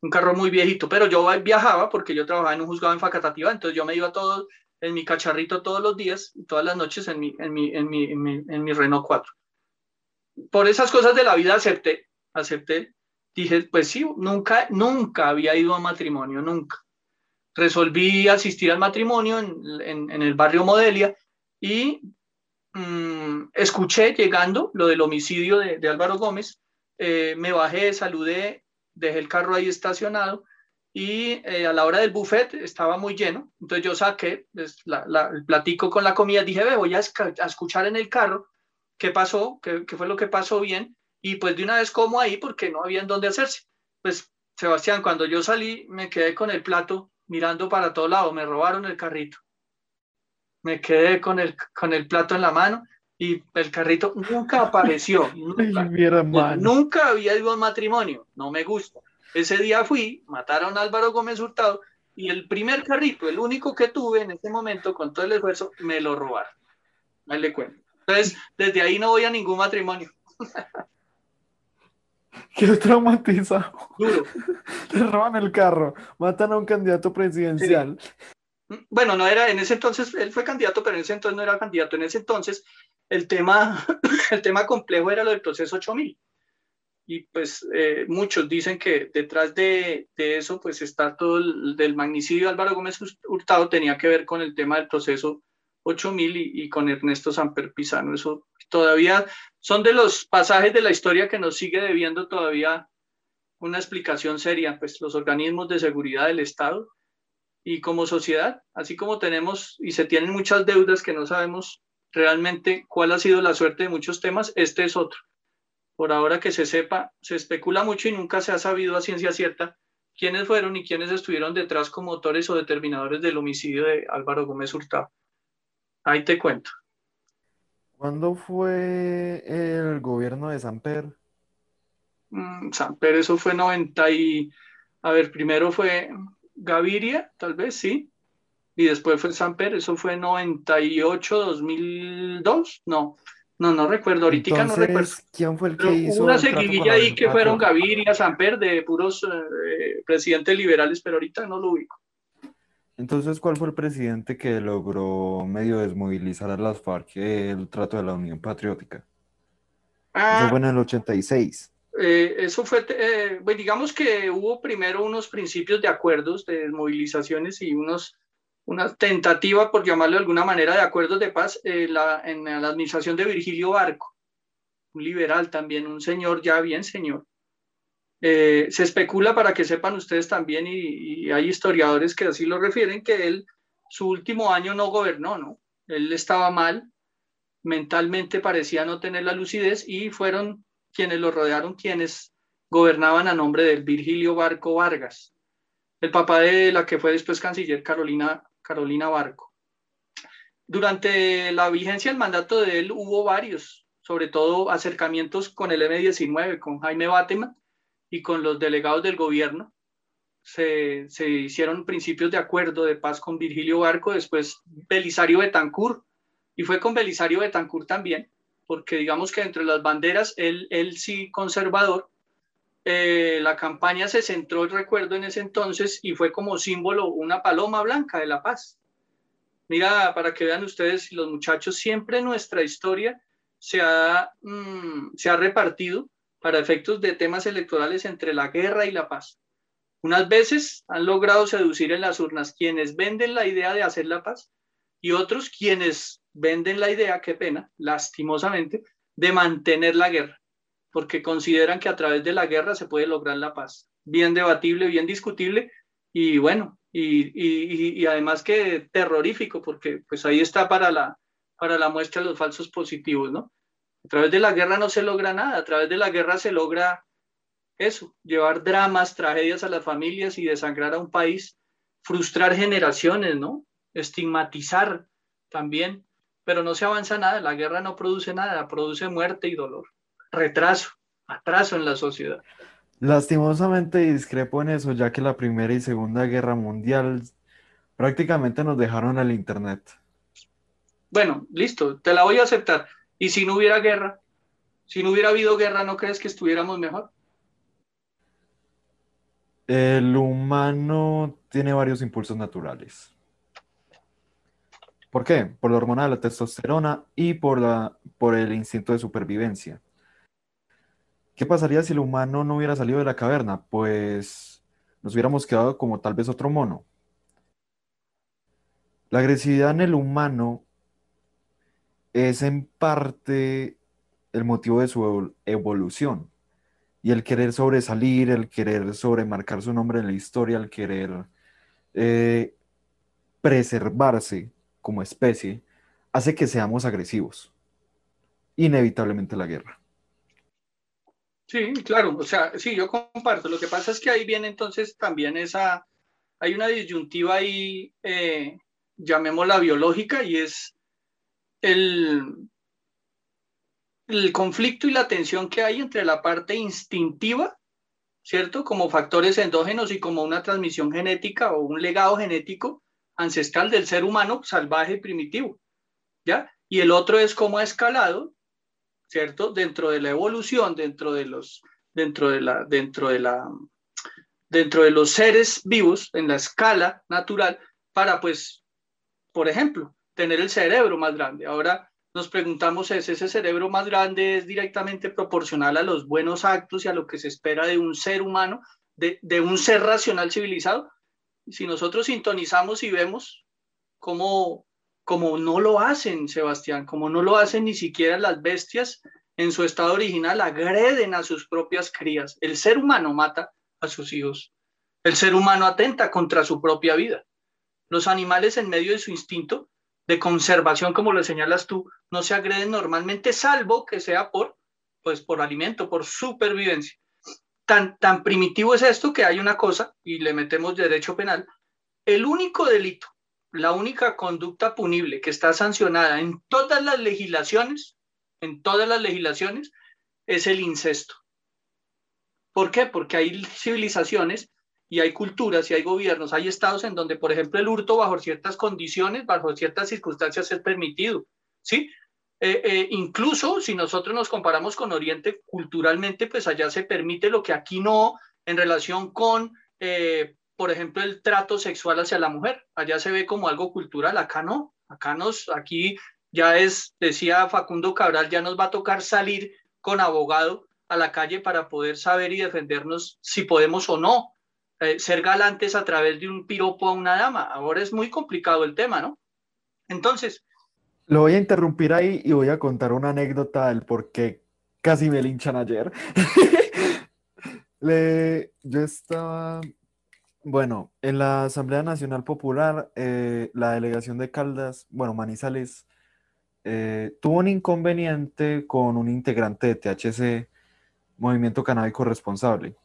Un carro muy viejito, pero yo viajaba porque yo trabajaba en un juzgado en Facatativa, entonces yo me iba todo en mi cacharrito todos los días, todas las noches en mi, en mi, en mi, en mi, en mi Renault 4. Por esas cosas de la vida acepté, acepté. Dije, pues sí, nunca, nunca había ido a matrimonio, nunca. Resolví asistir al matrimonio en, en, el barrio Modelia y mmm, escuché llegando lo del homicidio de, de Álvaro Gómez. Eh, me bajé, saludé, dejé el carro ahí estacionado y eh, a la hora del buffet estaba muy lleno, entonces yo saqué pues, el platico con la comida, dije, Ve, voy a, a, escuchar en el carro qué pasó, qué, qué, fue lo que pasó bien, y pues de una vez como ahí porque no había en dónde hacerse. Pues Sebastián, cuando yo salí me quedé con el plato mirando para todo lado, me robaron el carrito, me quedé con el, con el plato en la mano y el carrito nunca apareció, [LAUGHS] nunca, nunca había ido a un matrimonio, no me gusta ese día fui, mataron a Álvaro Gómez Hurtado y el primer carrito, el único que tuve en ese momento, con todo el esfuerzo, me lo robaron. Ahí le cuento. Entonces, desde ahí no voy a ningún matrimonio. [LAUGHS] Qué traumatizado. Duro. [LAUGHS] Le roban el carro, matan a un candidato presidencial. Sí. Bueno, no era en ese entonces, él fue candidato, pero en ese entonces no era candidato. En ese entonces, el tema, [COUGHS] el tema complejo era lo del proceso 8000 y pues eh, muchos dicen que detrás de, de, eso pues está todo el del magnicidio de Álvaro Gómez Hurtado tenía que ver con el tema del proceso 8000 y, y con Ernesto Samper Pizano. Eso todavía son de los pasajes de la historia que nos sigue debiendo todavía una explicación seria, pues los organismos de seguridad del Estado y como sociedad, así como tenemos y se tienen muchas deudas que no sabemos realmente cuál ha sido la suerte de muchos temas, este es otro por ahora que se sepa, se especula mucho y nunca se ha sabido a ciencia cierta quiénes fueron y quiénes estuvieron detrás como autores o determinadores del homicidio de Álvaro Gómez Hurtado. Ahí te cuento. ¿Cuándo fue el gobierno de Samper? Mm, Samper, eso fue 90 y... A ver, primero fue Gaviria, tal vez, sí. Y después fue Samper, eso fue 98, 2002, no. No, no recuerdo, ahorita no recuerdo. ¿Quién fue el que hizo? Una seguidilla ahí que fueron Gaviria, Samper, de puros eh, presidentes liberales, pero ahorita no lo ubico. Entonces, ¿cuál fue el presidente que logró medio desmovilizar a las FARC el trato de la Unión Patriótica? Ah, eso fue en el 86. Eh, eso fue, eh, pues digamos que hubo primero unos principios de acuerdos de desmovilizaciones y unos, una tentativa, por llamarlo de alguna manera, de acuerdos de paz eh, en la administración de Virgilio Barco, un liberal también, un señor ya bien señor, eh, se especula para que sepan ustedes también, y, hay historiadores que así lo refieren, que él su último año no gobernó, ¿no? Él estaba mal, mentalmente parecía no tener la lucidez y fueron quienes lo rodearon quienes gobernaban a nombre del Virgilio Barco Vargas, el papá de la que fue después canciller Carolina, Carolina Barco. Durante la vigencia del mandato de él hubo varios, sobre todo acercamientos con el M-19, con Jaime Bateman, y con los delegados del gobierno. Se, hicieron principios de acuerdo de paz con Virgilio Barco, después Belisario Betancourt, y fue con Belisario Betancourt también, porque digamos que entre las banderas, él, él sí conservador, eh, la campaña se centró, recuerdo, en ese entonces y fue como símbolo una paloma blanca de la paz. Mira, para que vean ustedes, los muchachos, siempre nuestra historia se ha, mm, se ha repartido para efectos de temas electorales entre la guerra y la paz. Unas veces han logrado seducir en las urnas quienes venden la idea de hacer la paz y otros quienes venden la idea, qué pena, lastimosamente, de mantener la guerra, porque consideran que a través de la guerra se puede lograr la paz. Bien debatible, bien discutible y bueno, y, además que terrorífico, porque pues ahí está para la, para la muestra de los falsos positivos, ¿no? A través de la guerra no se logra nada, a través de la guerra se logra eso, llevar dramas, tragedias a las familias y desangrar a un país, frustrar generaciones, ¿no? Estigmatizar también, pero no se avanza nada, la guerra no produce nada, produce muerte y dolor, retraso, atraso en la sociedad. Lastimosamente discrepo en eso, ya que la Primera y Segunda Guerra Mundial prácticamente nos dejaron el Internet. Bueno, listo, te la voy a aceptar. ¿Y si no hubiera guerra? Si no hubiera habido guerra, ¿no crees que estuviéramos mejor? El humano tiene varios impulsos naturales. ¿Por qué? Por la hormona de la testosterona y por, la, por el instinto de supervivencia. ¿Qué pasaría si el humano no hubiera salido de la caverna? Pues nos hubiéramos quedado como tal vez otro mono. La agresividad en el humano es en parte el motivo de su evolución. Y el querer sobresalir, el querer sobremarcar su nombre en la historia, el querer eh, preservarse como especie, hace que seamos agresivos. Inevitablemente la guerra. Sí, claro, o sea, sí, yo comparto. Lo que pasa es que ahí viene entonces también esa, hay una disyuntiva ahí, eh, llamémosla biológica, y es el, el conflicto y la tensión que hay entre la parte instintiva, ¿cierto? Como factores endógenos y como una transmisión genética o un legado genético ancestral del ser humano salvaje y primitivo, ¿ya? Y el otro es cómo ha escalado, ¿cierto? Dentro de la evolución, dentro de los, dentro de la, dentro de la, dentro de los seres vivos en la escala natural para, pues, por ejemplo, tener el cerebro más grande. Ahora nos preguntamos, ¿es ese cerebro más grande es directamente proporcional a los buenos actos y a lo que se espera de un ser humano, de, un ser racional civilizado? Si nosotros sintonizamos y vemos cómo, como no lo hacen, Sebastián, como no lo hacen ni siquiera las bestias en su estado original, agreden a sus propias crías. El ser humano mata a sus hijos. El ser humano atenta contra su propia vida. Los animales en medio de su instinto de conservación, como lo señalas tú, no se agreden normalmente, salvo que sea por pues por alimento, por supervivencia. Tan, tan primitivo es esto que hay una cosa, y le metemos derecho penal, el único delito, la única conducta punible que está sancionada en todas las legislaciones, en todas las legislaciones, es el incesto. ¿Por qué? Porque hay civilizaciones y hay culturas y hay gobiernos, hay estados en donde, por ejemplo, el hurto bajo ciertas condiciones, bajo ciertas circunstancias es permitido, ¿sí? Eh, eh, incluso si nosotros nos comparamos con Oriente culturalmente, pues allá se permite lo que aquí no en relación con, eh, por ejemplo, el trato sexual hacia la mujer. Allá se ve como algo cultural, acá no. Acá nos, aquí ya es, decía Facundo Cabral, ya nos va a tocar salir con abogado a la calle para poder saber y defendernos si podemos o no ser galantes a través de un piropo a una dama. Ahora es muy complicado el tema, ¿no? Entonces, lo voy a interrumpir ahí y voy a contar una anécdota del por qué casi me linchan ayer. [LAUGHS] yo estaba, bueno, en la Asamblea Nacional Popular, eh, la delegación de Caldas, bueno, Manizales, eh, tuvo un inconveniente con un integrante de THC, Movimiento Canábico Responsable.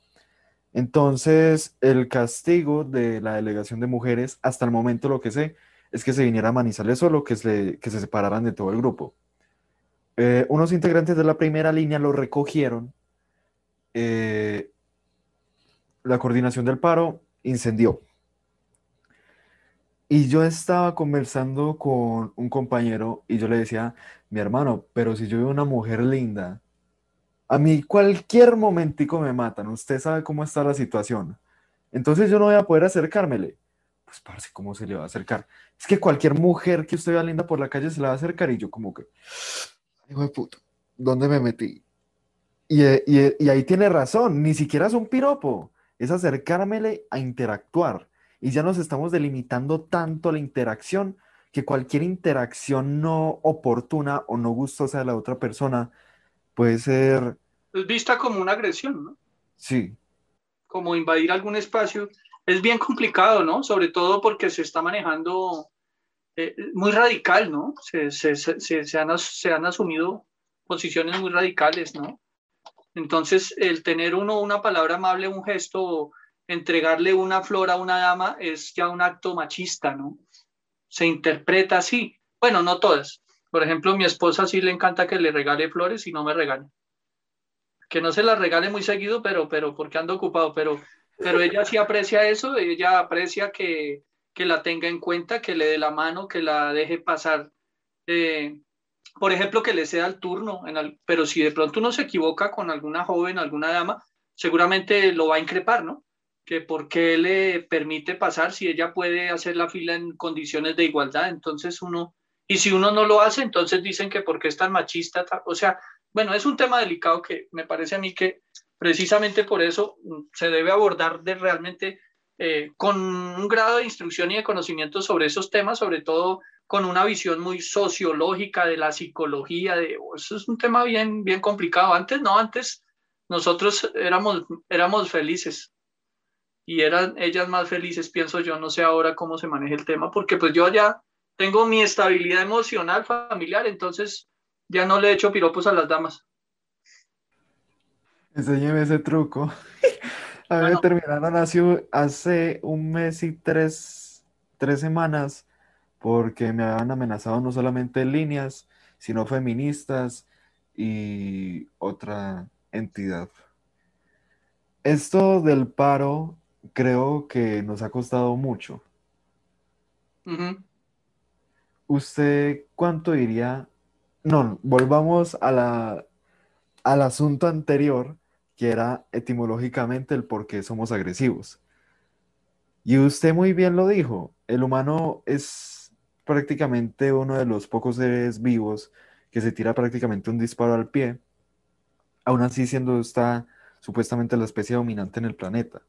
Entonces, el castigo de la delegación de mujeres, hasta el momento lo que sé, es que se viniera a Manizales solo, que se, que se separaran de todo el grupo. Eh, unos integrantes de la primera línea lo recogieron. La coordinación del paro incendió. Y yo estaba conversando con un compañero y yo le decía, mi hermano, pero si yo veo una mujer linda, a mí cualquier momentico me matan, usted sabe cómo está la situación. Entonces yo no voy a poder acercármele pues parce, ¿cómo se le va a acercar? Es que cualquier mujer que usted vea linda por la calle se la va a acercar y yo como que, hijo de puta, ¿dónde me metí? Y, y, y ahí tiene razón, ni siquiera es un piropo, es acercármele a interactuar. Y ya nos estamos delimitando tanto la interacción que cualquier interacción no oportuna o no gustosa de la otra persona puede ser... Es vista como una agresión, ¿no? Sí. Como invadir algún espacio es bien complicado, ¿no? Sobre todo porque se está manejando eh, muy radical, ¿no? Se, se, se, se, han, se han asumido posiciones muy radicales, ¿no? Entonces, el tener uno una palabra amable, un gesto, entregarle una flor a una dama es ya un acto machista, ¿no? Se interpreta así. Bueno, no todas. Por ejemplo, mi esposa sí le encanta que le regale flores y no me regale. Que no se las regale muy seguido, pero, pero porque ando ocupado, pero pero ella sí aprecia eso, ella aprecia que, la tenga en cuenta, que le dé la mano, que la deje pasar. Eh, por ejemplo, que le sea el turno, en pero si de pronto uno se equivoca con alguna joven, alguna dama, seguramente lo va a increpar, ¿no? Que por qué le permite pasar si ella puede hacer la fila en condiciones de igualdad. Entonces uno, y si uno no lo hace, entonces dicen que porque es tan machista, o sea, bueno, es un tema delicado que me parece a mí que precisamente por eso mm, se debe abordar de realmente eh, con un grado de instrucción y de conocimiento sobre esos temas, sobre todo con una visión muy sociológica de la psicología, de, oh, eso es un tema bien, bien complicado. Antes no, antes nosotros éramos, éramos felices y eran ellas más felices, pienso yo, no sé ahora cómo se maneja el tema, porque pues yo ya tengo mi estabilidad emocional familiar, entonces ya no le echo piropos a las damas. Enséñeme ese truco. [LAUGHS] A mí me terminaron hace, hace un mes y tres, tres semanas porque me habían amenazado no solamente líneas, sino feministas y otra entidad. Esto del paro creo que nos ha costado mucho. ¿Usted cuánto diría? No, volvamos a la, al asunto anterior que era etimológicamente el por qué somos agresivos. Y usted muy bien lo dijo, el humano es prácticamente uno de los pocos seres vivos que se tira prácticamente un disparo al pie, aún así siendo esta supuestamente la especie dominante en el planeta.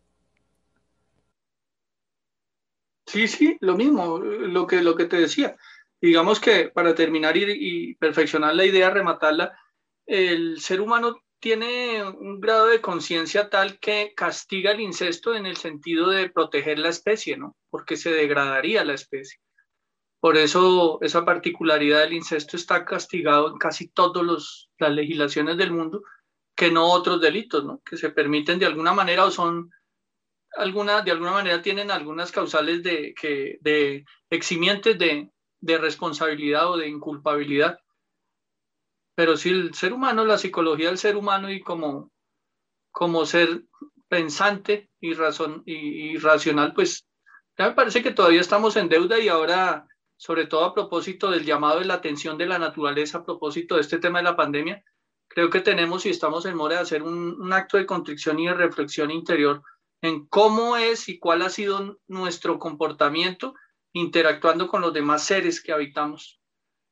Sí, sí, lo mismo, lo que, lo que te decía. Digamos que para terminar y, perfeccionar la idea, rematarla, el ser humano tiene un grado de conciencia tal que castiga el incesto en el sentido de proteger la especie, ¿no? Porque se degradaría la especie. Por eso esa particularidad del incesto está castigado en casi todas las legislaciones del mundo, que no otros delitos, ¿no? Que se permiten de alguna manera o son alguna, de alguna manera tienen algunas causales de, que, de eximientes de, de responsabilidad o de inculpabilidad. Pero si el ser humano, la psicología del ser humano y como, como ser pensante y, razón, y, racional, pues ya me parece que todavía estamos en deuda y ahora, sobre todo a propósito del llamado de la atención de la naturaleza, a propósito de este tema de la pandemia, creo que tenemos y estamos en mora de hacer un, acto de contrición y de reflexión interior en cómo es y cuál ha sido nuestro comportamiento interactuando con los demás seres que habitamos,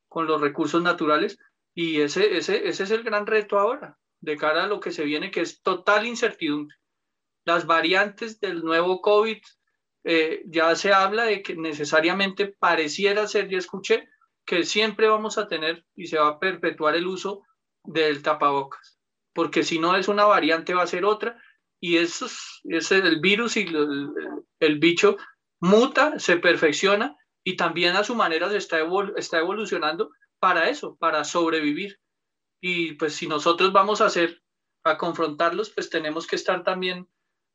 con los recursos naturales. Y ese, ese, ese es el gran reto ahora, de cara a lo que se viene, que es total incertidumbre. Las variantes del nuevo COVID, eh, ya se habla de que necesariamente pareciera ser, ya escuché, que siempre vamos a tener y se va a perpetuar el uso del tapabocas, porque si no es una variante va a ser otra y eso es, el virus y el, bicho muta, se perfecciona y también a su manera se está, está evolucionando para eso, para sobrevivir. Y pues si nosotros vamos a hacer, a confrontarlos, pues tenemos que estar también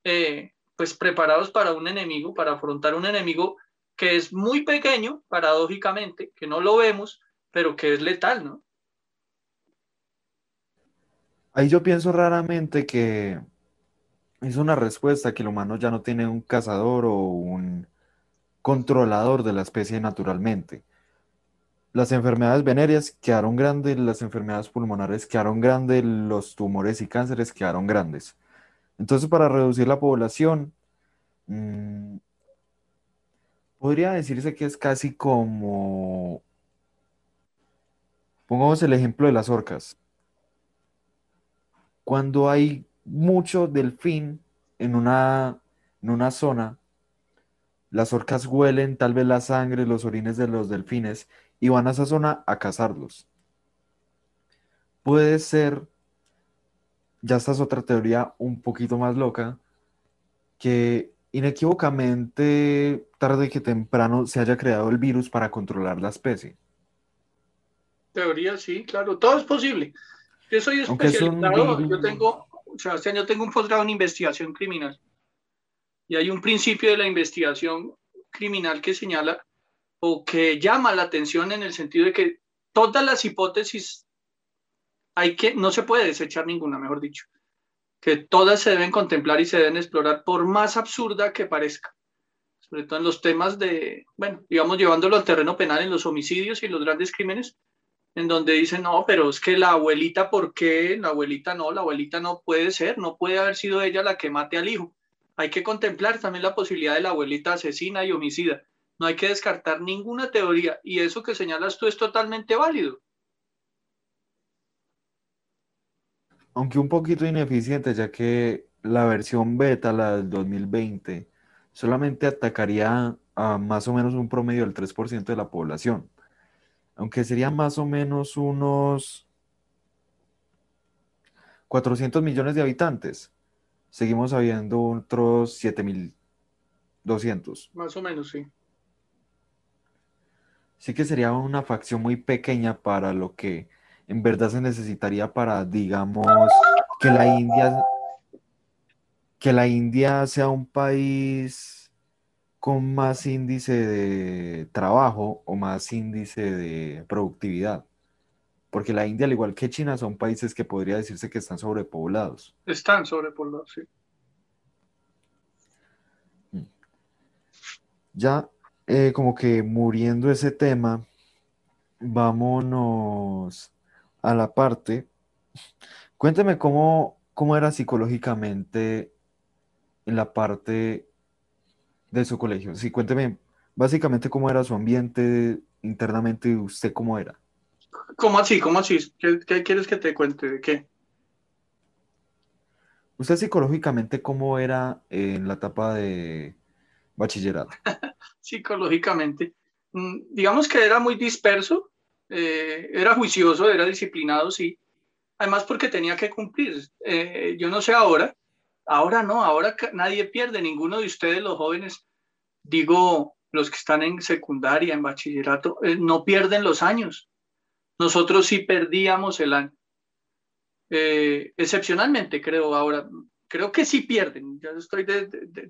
eh, pues preparados para un enemigo, para afrontar un enemigo que es muy pequeño, paradójicamente, que no lo vemos, pero que es letal, ¿no? Ahí yo pienso raramente que es una respuesta que el humano ya no tiene un cazador o un controlador de la especie naturalmente. Las enfermedades venéreas quedaron grandes, las enfermedades pulmonares quedaron grandes, los tumores y cánceres quedaron grandes. Entonces, para reducir la población, mm, podría decirse que es casi como, pongamos el ejemplo de las orcas. Cuando hay mucho delfín en una, en una zona, las orcas huelen tal vez la sangre, los orines de los delfines y van a esa zona a cazarlos. Puede ser, ya esta es otra teoría un poquito más loca, que inequívocamente, tarde que temprano, se haya creado el virus para controlar la especie. Teoría, sí, claro, todo es posible. Yo soy especializado, yo tengo, Sebastián, yo tengo un posgrado en investigación criminal y hay un principio de la investigación criminal que señala o que llama la atención en el sentido de que todas las hipótesis hay que, no se puede desechar ninguna, mejor dicho, que todas se deben contemplar y se deben explorar por más absurda que parezca, sobre todo en los temas de, bueno, digamos, llevándolo al terreno penal en los homicidios y los grandes crímenes, en donde dicen, no, pero es que la abuelita, ¿por qué? La abuelita no, la abuelita no puede ser, no puede haber sido ella la que mate al hijo. Hay que contemplar también la posibilidad de la abuelita asesina y homicida. No hay que descartar ninguna teoría y eso que señalas tú es totalmente válido. Aunque un poquito ineficiente, ya que la versión beta, la del 2020, solamente atacaría a más o menos un promedio del 3% de la población aunque serían más o menos unos 400 millones de habitantes. Seguimos habiendo otros 7200. Más o menos, sí. Sí que sería una facción muy pequeña para lo que en verdad se necesitaría para, digamos, que la India que la India sea un país con más índice de trabajo o más índice de productividad. Porque la India, al igual que China, son países que podría decirse que están sobrepoblados. Están sobrepoblados, sí. Mm. Ya eh, como que muriendo ese tema, vámonos a la parte. Cuénteme cómo, cómo era psicológicamente en la parte de su colegio. Sí, cuénteme básicamente cómo era su ambiente internamente, usted cómo era. ¿Cómo así? ¿Cómo así? ¿Qué, quieres que te cuente? ¿De qué? ¿Usted psicológicamente cómo era en la etapa de bachillerato? [LAUGHS] psicológicamente. Mm, digamos que era muy disperso, eh, era juicioso, era disciplinado, sí. Además porque tenía que cumplir. Eh, yo no sé ahora, Ahora no, ahora nadie pierde, ninguno de ustedes, los jóvenes, digo, los que están en secundaria, en bachillerato, eh, no pierden los años. Nosotros sí perdíamos el año. excepcionalmente creo ahora, creo que sí pierden, ya estoy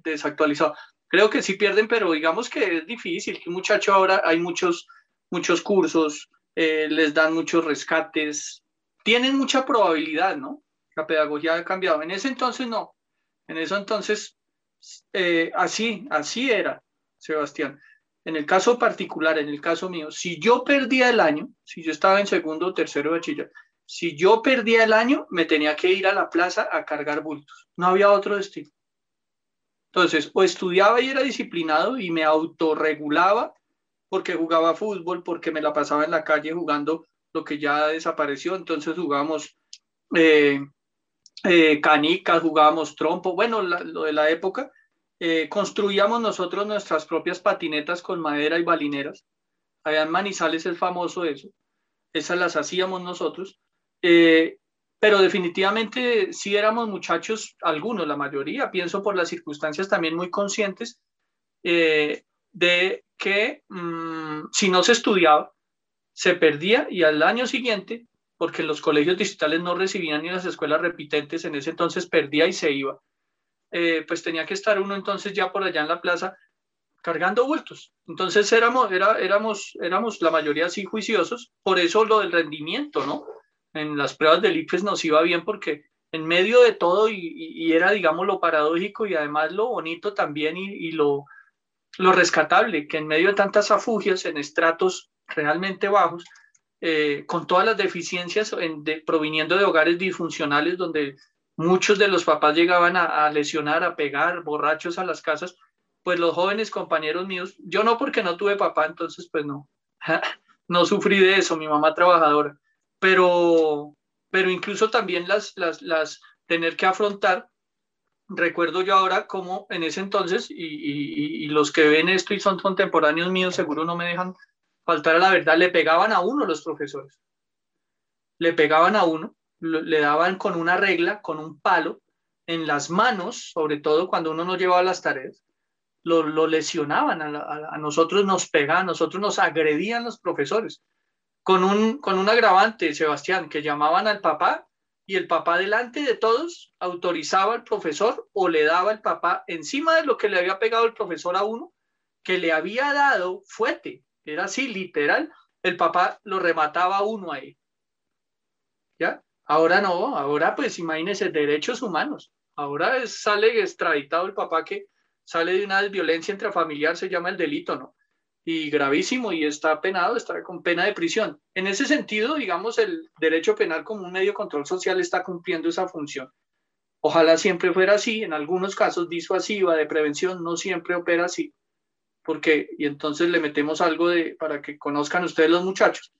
desactualizado, creo que sí pierden, pero digamos que es difícil, que muchacho ahora hay muchos, muchos cursos, eh, les dan muchos rescates, tienen mucha probabilidad, ¿no? La pedagogía ha cambiado. En ese entonces no, en eso entonces eh, así, así era, Sebastián. En el caso particular, en el caso mío, si yo perdía el año, si yo estaba en segundo o tercero bachiller, si yo perdía el año, me tenía que ir a la plaza a cargar bultos. No había otro destino. Entonces, o estudiaba y era disciplinado y me autorregulaba porque jugaba fútbol, porque me la pasaba en la calle jugando lo que ya desapareció. Entonces jugábamos eh, eh, canicas, jugábamos trompo, bueno, lo de la época. Eh, construíamos nosotros nuestras propias patinetas con madera y balineras. Allá en Manizales es famoso eso. Esas las hacíamos nosotros. Eh, pero definitivamente sí éramos muchachos, algunos, la mayoría, pienso por las circunstancias también muy conscientes eh, de que mm, si no se estudiaba, se perdía y al año siguiente, porque los colegios distritales no recibían ni las escuelas repitentes, en ese entonces perdía y se iba, eh, pues tenía que estar uno entonces ya por allá en la plaza cargando bultos. Entonces éramos, era, éramos, éramos la mayoría así juiciosos, por eso lo del rendimiento, ¿no? en las pruebas del ICFES nos iba bien porque en medio de todo y, era, digamos, lo paradójico y además lo bonito también y, lo, lo rescatable, que en medio de tantas afugias en estratos realmente bajos, eh, con todas las deficiencias proviniendo de hogares disfuncionales donde muchos de los papás llegaban a, a, lesionar, a pegar, borrachos a las casas, pues los jóvenes compañeros míos, yo no porque no tuve papá, entonces pues no, [LAUGHS] no sufrí de eso, mi mamá trabajadora, pero, pero incluso también las, las, las tener que afrontar. Recuerdo yo ahora como en ese entonces, y, los que ven esto y son contemporáneos míos, seguro no me dejan faltar a la verdad, le pegaban a uno los profesores. Le pegaban a uno, le daban con una regla, con un palo, en las manos, sobre todo cuando uno no llevaba las tareas, lo, lesionaban, a, nosotros nos pegaban, a nosotros nos agredían los profesores con un, con un agravante, Sebastián, que llamaban al papá y el papá delante de todos autorizaba al profesor o le daba al papá encima de lo que le había pegado el profesor a uno, que le había dado fuerte, era así, literal, el papá lo remataba a uno ahí. ¿Ya? Ahora no, ahora pues imagínense, derechos humanos. Ahora es, sale extraditado el papá que sale de una violencia intrafamiliar, se llama el delito, ¿no? Y gravísimo y está penado, está con pena de prisión. En ese sentido, digamos, el derecho penal como un medio de control social está cumpliendo esa función. Ojalá siempre fuera así, en algunos casos disuasiva, de prevención, no siempre opera así, porque, y entonces le metemos algo de, para que conozcan ustedes los muchachos,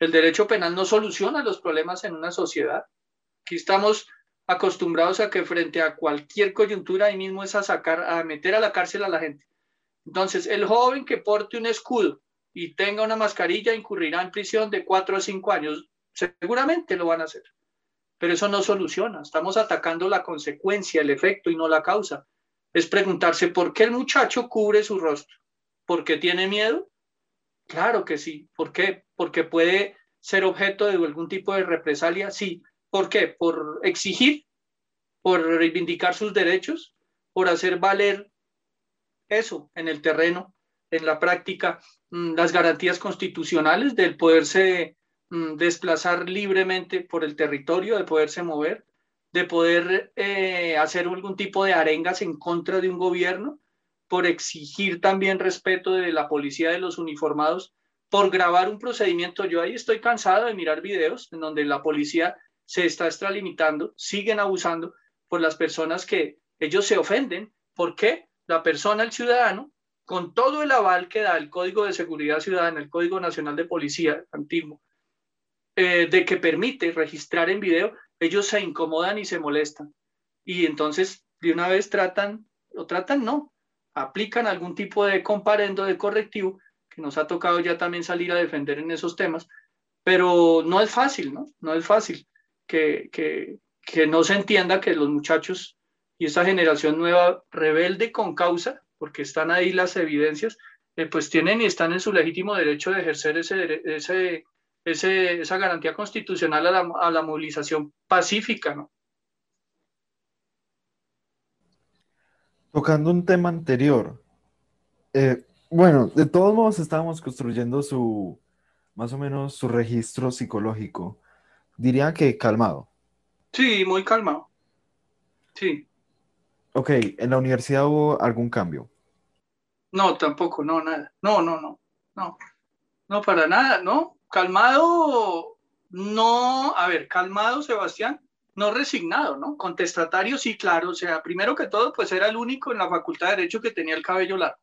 el derecho penal no soluciona los problemas en una sociedad. Aquí estamos acostumbrados a que frente a cualquier coyuntura ahí mismo es a sacar, a meter a la cárcel a la gente. Entonces, el joven que porte un escudo y tenga una mascarilla incurrirá en prisión de cuatro a cinco años. Seguramente lo van a hacer. Pero eso no soluciona. Estamos atacando la consecuencia, el efecto y no la causa. Es preguntarse por qué el muchacho cubre su rostro. ¿Por qué tiene miedo? Claro que sí. ¿Por qué? Porque puede ser objeto de algún tipo de represalia. Sí. ¿Por qué? Por exigir, por reivindicar sus derechos, por hacer valer eso en el terreno, en la práctica, mm, las garantías constitucionales del poderse mm, desplazar libremente por el territorio, de poderse mover, de poder eh, hacer algún tipo de arengas en contra de un gobierno, por exigir también respeto de la policía de los uniformados, por grabar un procedimiento. Yo ahí estoy cansado de mirar videos en donde la policía se está extralimitando, siguen abusando por las personas que ellos se ofenden. ¿Por qué? La persona, el ciudadano, con todo el aval que da el Código de Seguridad Ciudadana, el Código Nacional de Policía antiguo, eh, de que permite registrar en video, ellos se incomodan y se molestan. Y entonces, de una vez tratan, o tratan no, aplican algún tipo de comparendo, de correctivo, que nos ha tocado ya también salir a defender en esos temas, pero no es fácil, ¿no? No es fácil que, que, que no se entienda que los muchachos y esa generación nueva rebelde con causa, porque están ahí las evidencias, eh, pues tienen y están en su legítimo derecho de ejercer ese, ese, esa garantía constitucional a la, a la movilización pacífica, ¿no? Tocando un tema anterior, eh, bueno, de todos modos estábamos construyendo su, más o menos su registro psicológico. Diría que calmado. Sí, muy calmado. Sí. Ok, ¿en la universidad hubo algún cambio? No, tampoco, no, nada. No, no, no, no. No, para nada, ¿no? Calmado, no, a ver, calmado, Sebastián, no resignado, ¿no? Contestatario, sí, claro. O sea, primero que todo, pues era el único en la Facultad de Derecho que tenía el cabello largo.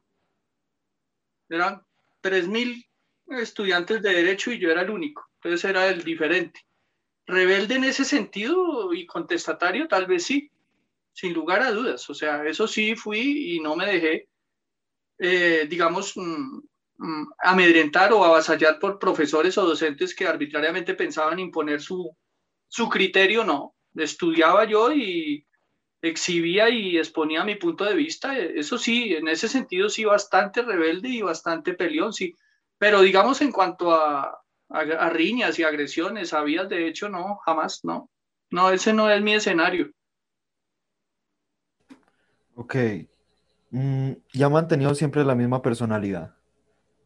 Eran 3.000 estudiantes de Derecho y yo era el único. Entonces era el diferente. Rebelde en ese sentido y contestatario, tal vez sí, sin lugar a dudas. O sea, eso sí fui y no me dejé, eh, digamos, mm, mm, amedrentar o avasallar por profesores o docentes que arbitrariamente pensaban imponer su, su criterio, no estudiaba yo y exhibía y exponía mi punto de vista. Eso sí, en ese sentido sí, bastante rebelde y bastante peleón, sí. Pero digamos en cuanto a, a, riñas y agresiones, habías de hecho, no, jamás, no. No, ese no es mi escenario. Ok. Mm, ¿Ya ha mantenido siempre la misma personalidad?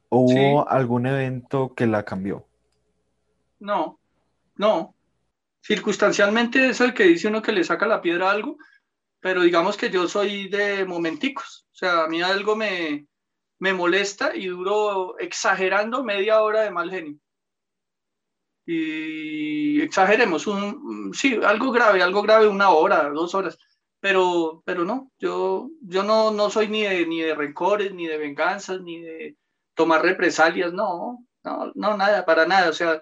¿O hubo algún evento que la cambió? No, no, circunstancialmente es el que dice uno que le saca la piedra a algo, pero digamos que yo soy de momenticos, o sea, a mí algo me, me molesta y duro exagerando media hora de mal genio. Y exageremos, un, sí, algo grave, algo grave, una hora, dos horas, pero, pero no, yo, yo no, no soy ni de, ni de rencores, ni de venganzas, ni de tomar represalias, no, no, no, nada, para nada, o sea,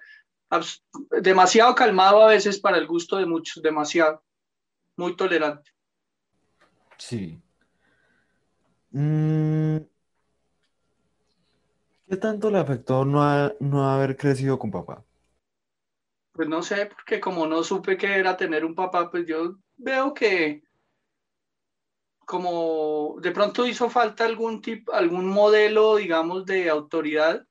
demasiado calmado a veces para el gusto de muchos, demasiado, muy tolerante. Sí. Mm, ¿Qué tanto le afectó no, no haber crecido con papá? Pues no sé, porque como no supe qué era tener un papá, pues yo veo que como de pronto hizo falta algún tipo, algún modelo, digamos, de autoridad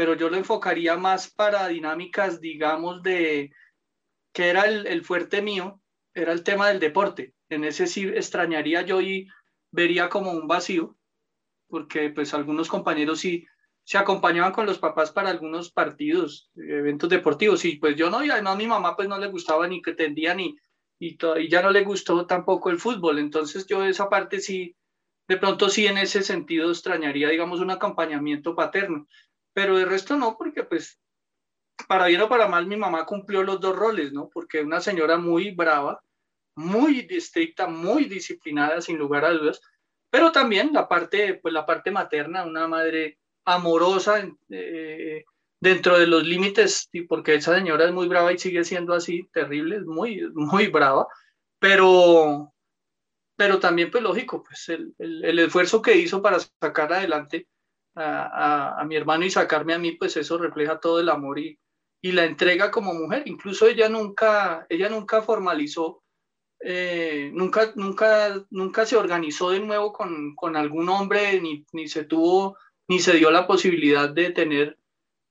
pero yo lo enfocaría más para dinámicas, digamos, de que era el, fuerte mío, era el tema del deporte. En ese sí extrañaría yo y vería como un vacío, porque pues algunos compañeros sí se acompañaban con los papás para algunos partidos, eventos deportivos, y pues yo no, y además mi mamá pues no le gustaba ni que tendía ni, y, ya no le gustó tampoco el fútbol, entonces yo esa parte sí, de pronto sí en ese sentido extrañaría, digamos, un acompañamiento paterno. Pero de resto no, porque pues para bien o para mal mi mamá cumplió los dos roles, ¿no? Porque una señora muy brava, muy estricta, muy disciplinada, sin lugar a dudas, pero también la parte, pues la parte materna, una madre amorosa eh, dentro de los límites, porque esa señora es muy brava y sigue siendo así, terrible, muy, [LAUGHS] muy brava, pero, pero también, pues lógico, pues el, el esfuerzo que hizo para sacar adelante a, mi hermano y sacarme a mí, pues eso refleja todo el amor y, y la entrega como mujer. Incluso ella nunca, ella nunca formalizó, eh, nunca, nunca, nunca se organizó de nuevo con, con algún hombre, ni, ni, se tuvo, ni se dio la posibilidad de tener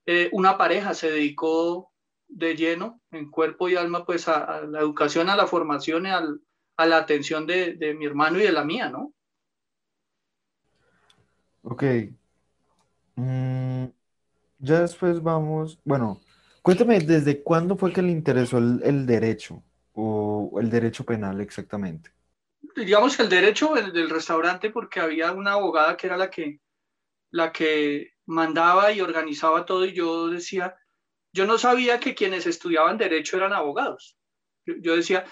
eh, una pareja. Se dedicó de lleno, en cuerpo y alma, pues a, la educación, a la formación y a la atención de, de mi hermano y de la mía, ¿no? Ok, Mm, ya después vamos, bueno, cuéntame, ¿desde cuándo fue que le interesó el, derecho o el derecho penal exactamente? Digamos que el derecho del restaurante porque había una abogada que era la que, la que mandaba y organizaba todo y yo decía, yo no sabía que quienes estudiaban derecho eran abogados. Yo, decía,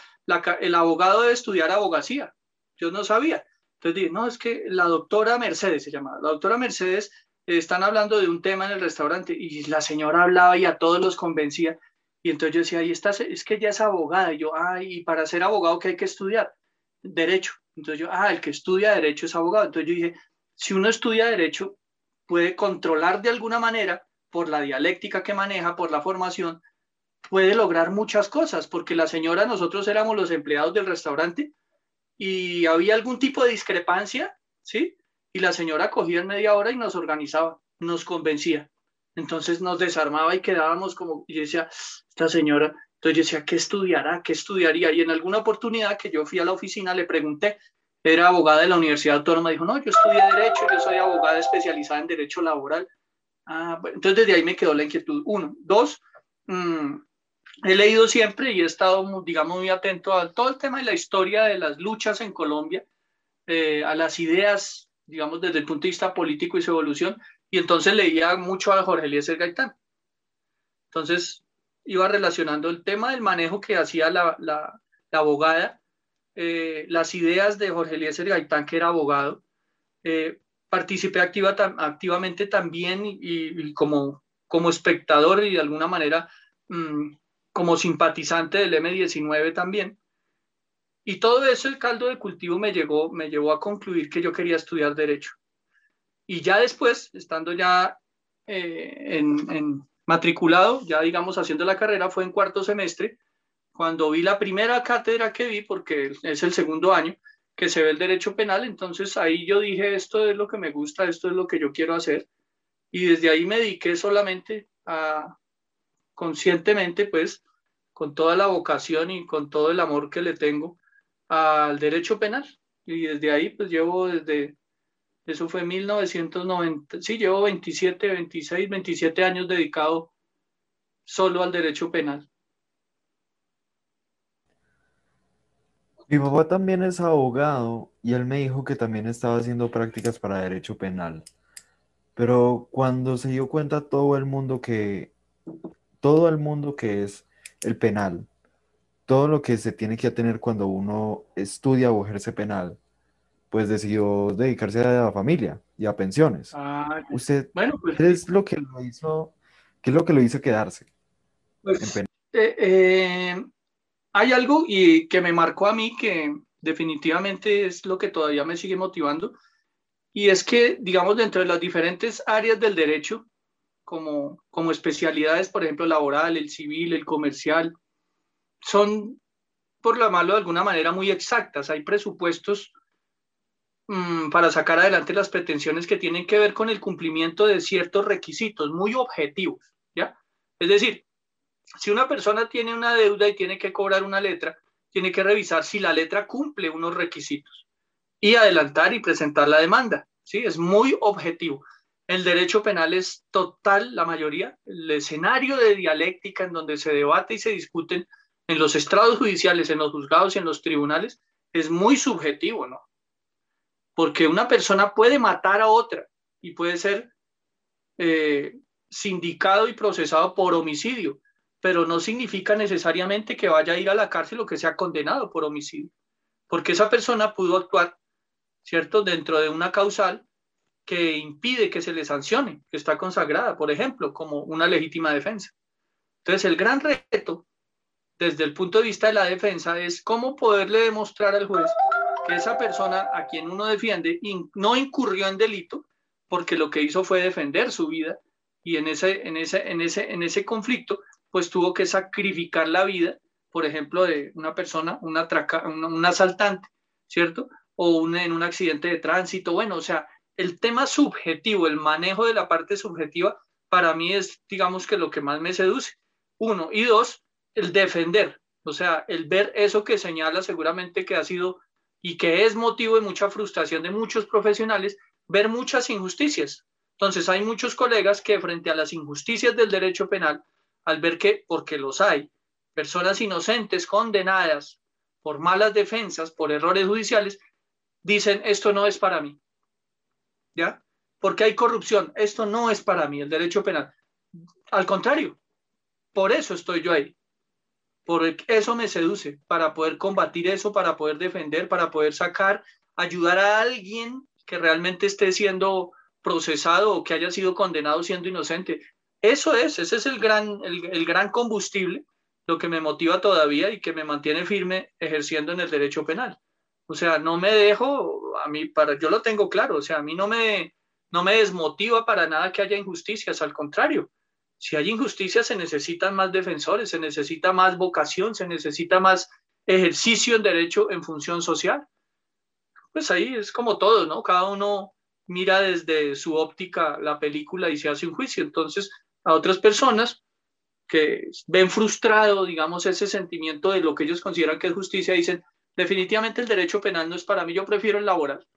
el abogado debe estudiar abogacía. Yo no sabía. Entonces dije, no, es que la doctora Mercedes se llamaba. La doctora Mercedes están hablando de un tema en el restaurante y la señora hablaba y a todos los convencía. Y entonces yo decía, ahí está, es que ella es abogada. Y yo, ah, y para ser abogado, ¿qué hay que estudiar? Derecho. Entonces yo, ah, el que estudia derecho es abogado. Entonces yo dije, si uno estudia derecho, puede controlar de alguna manera, por la dialéctica que maneja, por la formación, puede lograr muchas cosas, porque la señora, nosotros éramos los empleados del restaurante y había algún tipo de discrepancia, ¿sí? y la señora cogía en media hora y nos organizaba, nos convencía. Entonces nos desarmaba y quedábamos como, y decía, esta señora, entonces yo decía, ¿qué estudiará? ¿Qué estudiaría? Y en alguna oportunidad que yo fui a la oficina le pregunté, era abogada de la Universidad Autónoma, dijo, no, yo estudié Derecho, yo soy abogada especializada en Derecho Laboral. Ah, bueno, entonces desde ahí me quedó la inquietud. Uno. Dos, mmm, he leído siempre y he estado, digamos, muy atento a todo el tema de la historia de las luchas en Colombia, eh, a las ideas, digamos, desde el punto de vista político y su evolución, y entonces leía mucho a Jorge Eliezer Gaitán. Entonces iba relacionando el tema del manejo que hacía la, la, abogada, eh, las ideas de Jorge Eliezer Gaitán, que era abogado. Eh, participé activa, activamente también y, como, como espectador y de alguna manera mmm, como simpatizante del M19 también. Y todo eso, el caldo de cultivo me, llegó, me llevó a concluir que yo quería estudiar derecho. Y ya después, estando ya eh, en, matriculado, ya digamos haciendo la carrera, fue en cuarto semestre, cuando vi la primera cátedra que vi, porque es el segundo año que se ve el derecho penal, entonces ahí yo dije, esto es lo que me gusta, esto es lo que yo quiero hacer. Y desde ahí me dediqué solamente a, conscientemente, pues, con toda la vocación y con todo el amor que le tengo al derecho penal. Y desde ahí, pues llevo desde, eso fue 1990, sí, llevo 27, 26, 27 años dedicado solo al derecho penal. Mi papá también es abogado y él me dijo que también estaba haciendo prácticas para derecho penal. Pero cuando se dio cuenta todo el mundo que, todo el mundo que es el penal, todo lo que se tiene que tener cuando uno estudia o ejerce penal, pues decidió dedicarse a la familia y a pensiones. Ah, Usted, bueno, pues, ¿qué es lo que lo hizo, qué es lo que lo hizo quedarse? Pues, eh, eh, hay algo y que me marcó a mí que definitivamente es lo que todavía me sigue motivando y es que, digamos, dentro de las diferentes áreas del derecho, como, como especialidades, por ejemplo, laboral, el civil, el comercial, son, por la malo de alguna manera, muy exactas. Hay presupuestos mm, para sacar adelante las pretensiones que tienen que ver con el cumplimiento de ciertos requisitos muy objetivos, ¿ya? Es decir, si una persona tiene una deuda y tiene que cobrar una letra, tiene que revisar si la letra cumple unos requisitos y adelantar y presentar la demanda, ¿sí? Es muy objetivo. El derecho penal es total, la mayoría, el escenario de dialéctica en donde se debate y se discuten en los estrados judiciales, en los juzgados y en los tribunales, es muy subjetivo, ¿no? Porque una persona puede matar a otra y puede ser eh, sindicado y procesado por homicidio, pero no significa necesariamente que vaya a ir a la cárcel o que sea condenado por homicidio, porque esa persona pudo actuar, ¿cierto?, dentro de una causal que impide que se le sancione, que está consagrada, por ejemplo, como una legítima defensa. Entonces, el gran reto desde el punto de vista de la defensa es cómo poderle demostrar al juez que esa persona a quien uno defiende no incurrió en delito porque lo que hizo fue defender su vida y en ese, en ese, en ese, en ese conflicto pues tuvo que sacrificar la vida, por ejemplo, de una persona, una un asaltante, ¿cierto? O en un accidente de tránsito, bueno, o sea, el tema subjetivo, el manejo de la parte subjetiva, para mí es, digamos que lo que más me seduce. Uno. Y dos, el defender. O sea, el ver eso que señala seguramente que ha sido y que es motivo de mucha frustración de muchos profesionales, ver muchas injusticias. Entonces, hay muchos colegas que frente a las injusticias del derecho penal, al ver que, porque los hay, personas inocentes condenadas por malas defensas, por errores judiciales, dicen, esto no es para mí. ¿ya? Porque hay corrupción. Esto no es para mí el derecho penal. Al contrario, por eso estoy yo ahí. Por eso me seduce, para poder combatir eso, para poder defender, para poder sacar, ayudar a alguien que realmente esté siendo procesado o que haya sido condenado siendo inocente. Eso es, ese es el gran, el, el gran combustible, lo que me motiva todavía y que me mantiene firme ejerciendo en el derecho penal. O sea, no me dejo, a mí, para, yo lo tengo claro, o sea, a mí no me, no me desmotiva para nada que haya injusticias, al contrario. Si hay injusticias, se necesitan más defensores, se necesita más vocación, se necesita más ejercicio en derecho en función social. Pues ahí es como todo, ¿no? Cada uno mira desde su óptica la película y se hace un juicio. Entonces, a otras personas que ven frustrado, digamos, ese sentimiento de lo que ellos consideran que es justicia, dicen, definitivamente el derecho penal no es para mí, yo prefiero el laboral,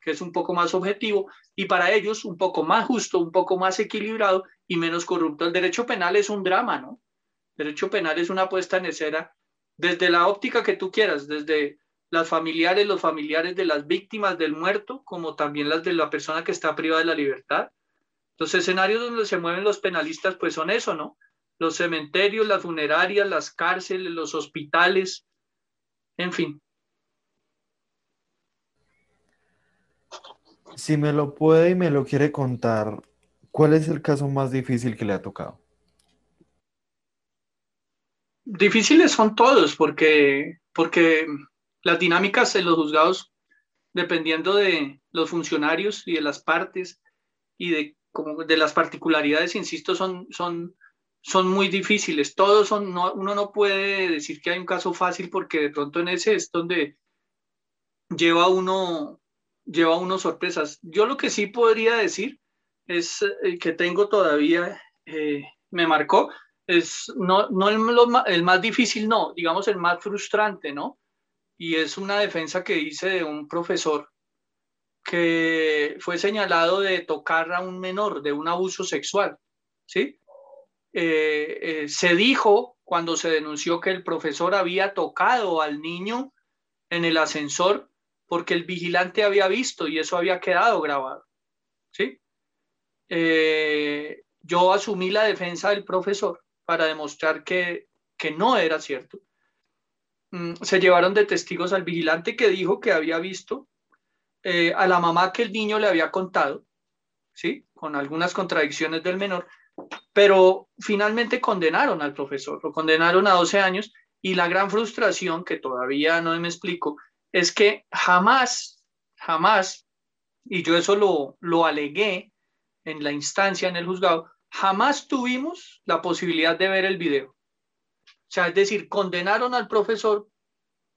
que es un poco más objetivo, y para ellos un poco más justo, un poco más equilibrado y menos corrupto. El derecho penal es un drama, ¿no? El derecho penal es una puesta en escena desde la óptica que tú quieras, desde las familiares, los familiares de las víctimas del muerto, como también las de la persona que está privada de la libertad. Los escenarios donde se mueven los penalistas, pues son eso, ¿no? Los cementerios, las funerarias, las cárceles, los hospitales, en fin. Si me lo puede y me lo quiere contar, ¿cuál es el caso más difícil que le ha tocado? Difíciles son todos, porque, porque las dinámicas en los juzgados, dependiendo de los funcionarios y de las partes y de de las particularidades, insisto, son, son, son muy difíciles. Todos son, no, uno no puede decir que hay un caso fácil porque de pronto en ese es donde lleva uno, lleva uno sorpresas. Yo lo que sí podría decir es eh, que tengo todavía, eh, me marcó, es no, no el, el, más difícil, no, digamos el más frustrante, ¿no? Y es una defensa que hice de un profesor que fue señalado de tocar a un menor, de un abuso sexual, ¿sí? Eh, eh, se dijo cuando se denunció que el profesor había tocado al niño en el ascensor porque el vigilante había visto y eso había quedado grabado, ¿sí? Eh, yo asumí la defensa del profesor para demostrar que, que no era cierto. Mm, se llevaron de testigos al vigilante que dijo que había visto eh, a la mamá que el niño le había contado, ¿sí? Con algunas contradicciones del menor, pero finalmente condenaron al profesor, lo condenaron a 12 años y la gran frustración, que todavía no me explico, es que jamás, jamás, y yo eso lo, lo alegué en la instancia, en el juzgado, jamás tuvimos la posibilidad de ver el video. O sea, es decir, condenaron al profesor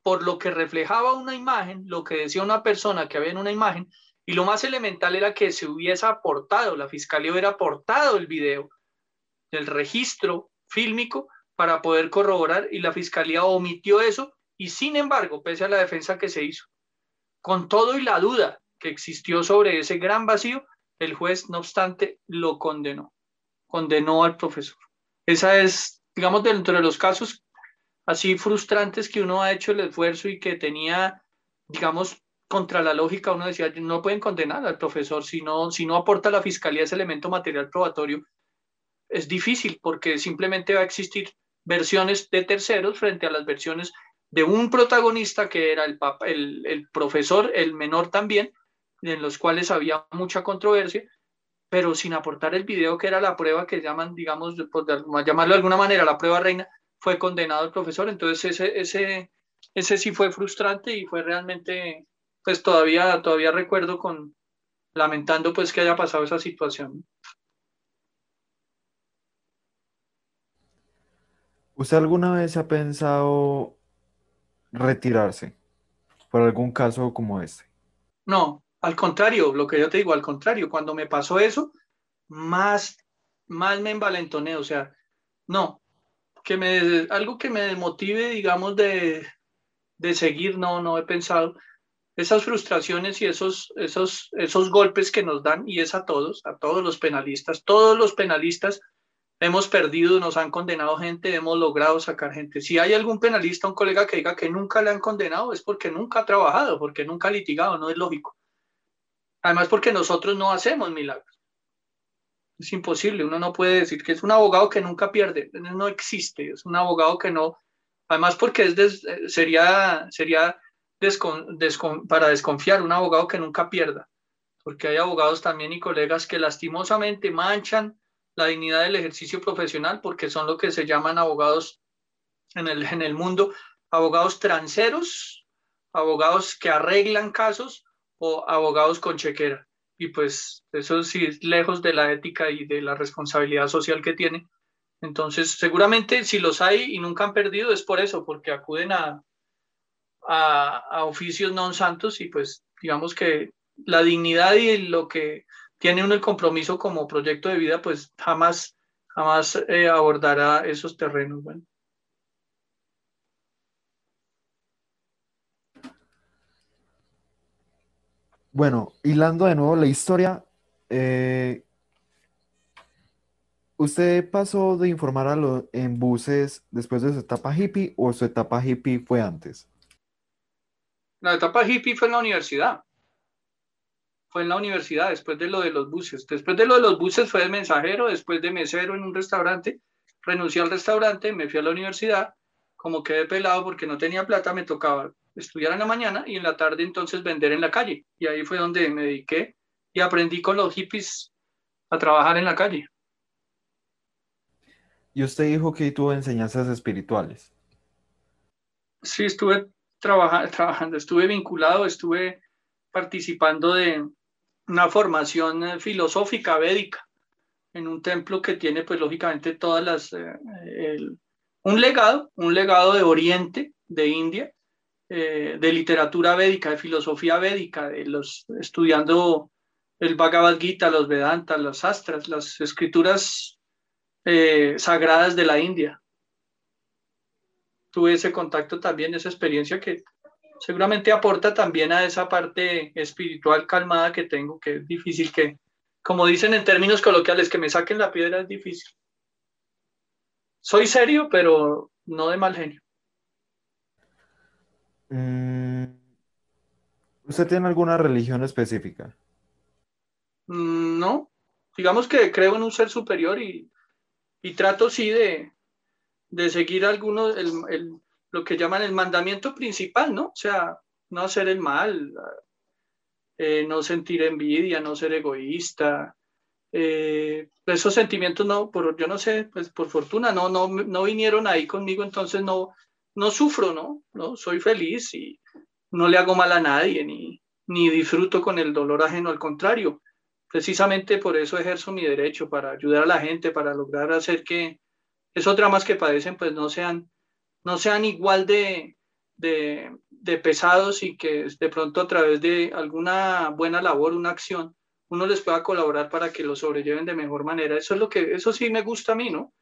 por lo que reflejaba una imagen, lo que decía una persona que había en una imagen, y lo más elemental era que se hubiese aportado, la fiscalía hubiera aportado el video del registro fílmico para poder corroborar y la fiscalía omitió eso y sin embargo, pese a la defensa que se hizo, con todo y la duda que existió sobre ese gran vacío, el juez, no obstante, lo condenó, condenó al profesor. Esa es, digamos, dentro de los casos así frustrantes que uno ha hecho el esfuerzo y que tenía, digamos, contra la lógica, uno decía, no pueden condenar al profesor si no, si no aporta a la fiscalía ese elemento material probatorio. Es difícil porque simplemente va a existir versiones de terceros frente a las versiones de un protagonista que era el, el, el profesor, el menor también, en los cuales había mucha controversia, pero sin aportar el video que era la prueba que llaman, digamos, por llamarlo de alguna manera, la prueba reina, fue condenado el profesor, entonces ese, ese, ese sí fue frustrante y fue realmente, pues todavía, todavía recuerdo con, lamentando pues que haya pasado esa situación. ¿Usted alguna vez ha pensado retirarse por algún caso como este? No, al contrario, lo que yo te digo, al contrario, cuando me pasó eso, más, más me envalentoné, o sea, no, que me, algo que me motive, digamos, de, de seguir, no, no he pensado. Esas frustraciones y esos, esos, esos golpes que nos dan, y es a todos, a todos los penalistas, todos los penalistas hemos perdido, nos han condenado gente, hemos logrado sacar gente. Si hay algún penalista, un colega que diga que nunca le han condenado, es porque nunca ha trabajado, porque nunca ha litigado, no es lógico. Además, porque nosotros no hacemos milagros. Es imposible, uno no puede decir que es un abogado que nunca pierde, no existe, es un abogado que no, además porque es sería, sería para desconfiar, un abogado que nunca pierda, porque hay abogados también y colegas que lastimosamente manchan la dignidad del ejercicio profesional porque son lo que se llaman abogados en el, en el mundo, abogados transeros, abogados que arreglan casos o abogados con chequera y pues eso sí es lejos de la ética y de la responsabilidad social que tiene. Entonces, seguramente si los hay y nunca han perdido es por eso, porque acuden a, a, oficios non santos y pues digamos que la dignidad y lo que tiene uno el compromiso como proyecto de vida, pues jamás, jamás eh, abordará esos terrenos. Bueno. Bueno, hilando de nuevo la historia, eh, ¿usted pasó de informar a los en buses después de su etapa hippie o su etapa hippie fue antes? La etapa hippie fue en la universidad. Fue en la universidad, después de lo de los buses. Después de lo de los buses fue de mensajero, después de mesero en un restaurante. Renuncié al restaurante, me fui a la universidad. Como quedé pelado porque no tenía plata, me tocaba estudiar en la mañana y en la tarde entonces vender en la calle. Y ahí fue donde me dediqué y aprendí con los hippies a trabajar en la calle. Y usted dijo que tuvo enseñanzas espirituales. Sí, estuve trabajando, estuve vinculado, estuve participando de una formación eh, filosófica védica en un templo que tiene pues lógicamente todas las, eh, un legado, un legado de Oriente, de India, eh, de literatura védica, de filosofía védica, de los, estudiando el Bhagavad Gita, los Vedanta, los Astras, las escrituras sagradas de la India tuve ese contacto también, esa experiencia que seguramente aporta también a esa parte espiritual calmada que tengo, que es difícil que, como dicen en términos coloquiales, que me saquen la piedra es difícil. Soy serio, pero no de mal genio. Mm, ¿Usted tiene alguna religión específica? Mm, no, digamos que creo en un ser superior y, y trato sí de, de seguir algunos, el, lo que llaman el mandamiento principal, ¿no? O sea, no hacer el mal, eh, no sentir envidia, no ser egoísta. Eh, esos sentimientos no, por, yo no sé, pues por fortuna no, no, no vinieron ahí conmigo, entonces no, no sufro, ¿no? ¿no? Soy feliz y no le hago mal a nadie, ni, ni disfruto con el dolor ajeno, al contrario. Precisamente por eso ejerzo mi derecho, para ayudar a la gente, para lograr hacer que, esos dramas que padecen pues no sean, no sean igual de, de, pesados y que de pronto a través de alguna buena labor, una acción, uno les pueda colaborar para que lo sobrelleven de mejor manera. Eso es lo que, eso sí me gusta a mí, ¿no?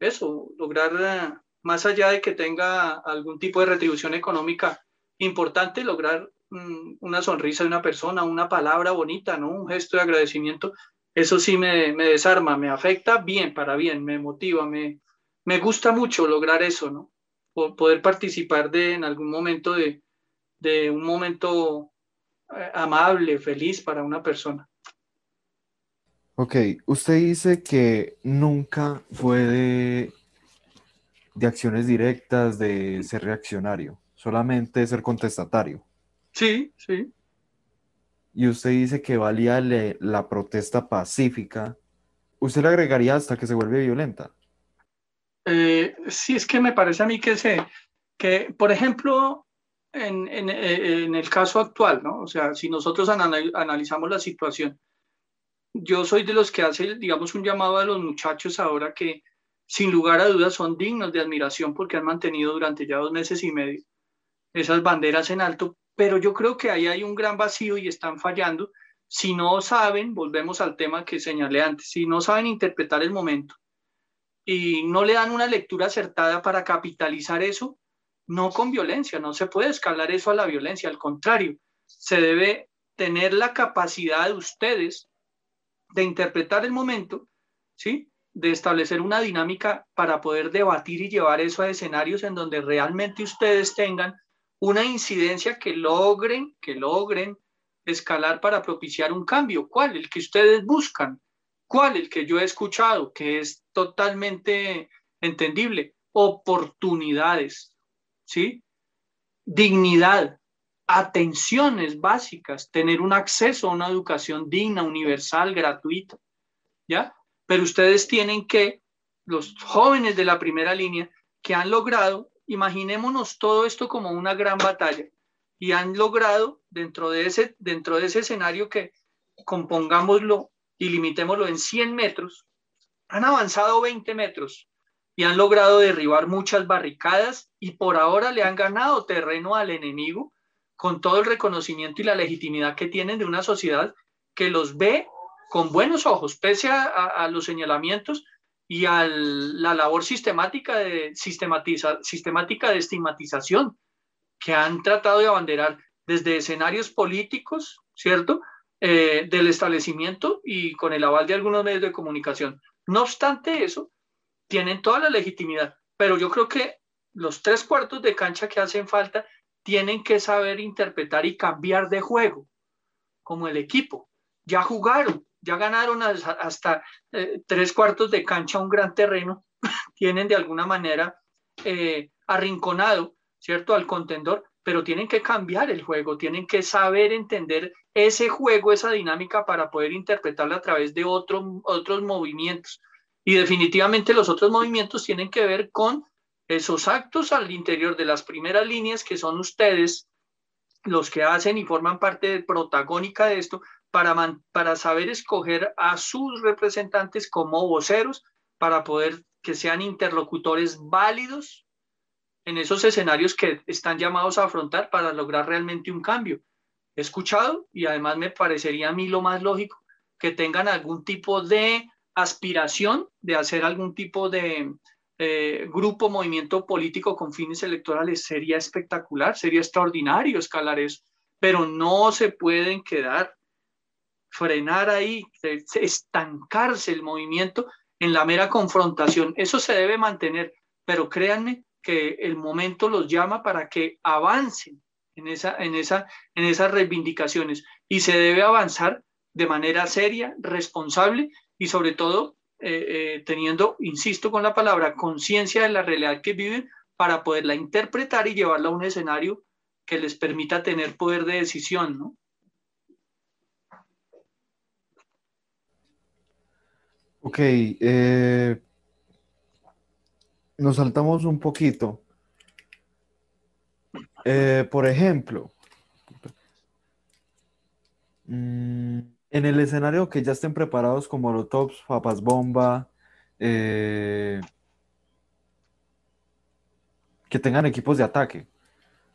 Eso, lograr, más allá de que tenga algún tipo de retribución económica importante, lograr mm, una sonrisa de una persona, una palabra bonita, ¿no? Un gesto de agradecimiento, eso sí me, desarma, me afecta bien, para bien, me motiva, me, me gusta mucho lograr eso, ¿no? Poder participar de en algún momento de, un momento eh, amable, feliz para una persona. Ok, usted dice que nunca fue de, acciones directas, de ser reaccionario, solamente ser contestatario. Sí, sí. Y usted dice que valía la protesta pacífica. ¿Usted le agregaría hasta que se vuelve violenta? Eh, sí, es que me parece a mí que, se, que por ejemplo, en, en, eh, en, el caso actual, ¿no? O sea, si nosotros analizamos la situación, yo soy de los que hace, digamos, un llamado a los muchachos ahora que, sin lugar a dudas, son dignos de admiración porque han mantenido durante ya dos meses y medio esas banderas en alto, pero yo creo que ahí hay un gran vacío y están fallando. Si no saben, volvemos al tema que señalé antes, si no saben interpretar el momento, y no le dan una lectura acertada para capitalizar eso, no con violencia, no se puede escalar eso a la violencia, al contrario, se debe tener la capacidad de ustedes de interpretar el momento, ¿sí? De establecer una dinámica para poder debatir y llevar eso a escenarios en donde realmente ustedes tengan una incidencia que logren, que logren escalar para propiciar un cambio. ¿Cuál? El que ustedes buscan. ¿Cuál? El que yo he escuchado, que es totalmente entendible. Oportunidades, ¿sí? Dignidad, atenciones básicas, tener un acceso a una educación digna, universal, gratuita, ¿ya? Pero ustedes tienen que, los jóvenes de la primera línea, que han logrado, imaginémonos todo esto como una gran batalla, y han logrado dentro de ese, dentro de ese escenario que compongámoslo y limitémoslo en 100 metros, han avanzado 20 metros y han logrado derribar muchas barricadas y por ahora le han ganado terreno al enemigo con todo el reconocimiento y la legitimidad que tienen de una sociedad que los ve con buenos ojos, pese a, los señalamientos y a la labor sistemática de, sistematiza, sistemática de estigmatización que han tratado de abanderar desde escenarios políticos, ¿cierto? Eh, del establecimiento y con el aval de algunos medios de comunicación. No obstante eso, tienen toda la legitimidad, pero yo creo que los tres cuartos de cancha que hacen falta tienen que saber interpretar y cambiar de juego, como el equipo. Ya jugaron, ya ganaron hasta eh, tres cuartos de cancha un gran terreno, [LAUGHS] tienen de alguna manera eh, arrinconado, ¿cierto?, al contendor, pero tienen que cambiar el juego, tienen que saber entender ese juego, esa dinámica para poder interpretarla a través de otros movimientos. Y definitivamente los otros movimientos tienen que ver con esos actos al interior de las primeras líneas que son ustedes los que hacen y forman parte protagónica de esto para, para saber escoger a sus representantes como voceros para poder que sean interlocutores válidos en esos escenarios que están llamados a afrontar para lograr realmente un cambio. He escuchado y además me parecería a mí lo más lógico que tengan algún tipo de aspiración de hacer algún tipo de, eh, grupo, movimiento político con fines electorales. Sería espectacular, sería extraordinario escalar eso, pero no se pueden quedar, frenar ahí, estancarse el movimiento en la mera confrontación. Eso se debe mantener, pero créanme que el momento los llama para que avancen en, esa, en, esa, en esas reivindicaciones y se debe avanzar de manera seria, responsable y sobre todo eh, eh, teniendo, insisto con la palabra, conciencia de la realidad que viven para poderla interpretar y llevarla a un escenario que les permita tener poder de decisión, ¿no? Ok, eh, nos saltamos un poquito. por ejemplo, mm, en el escenario que ya estén preparados como los tops, papas bomba, eh, que tengan equipos de ataque.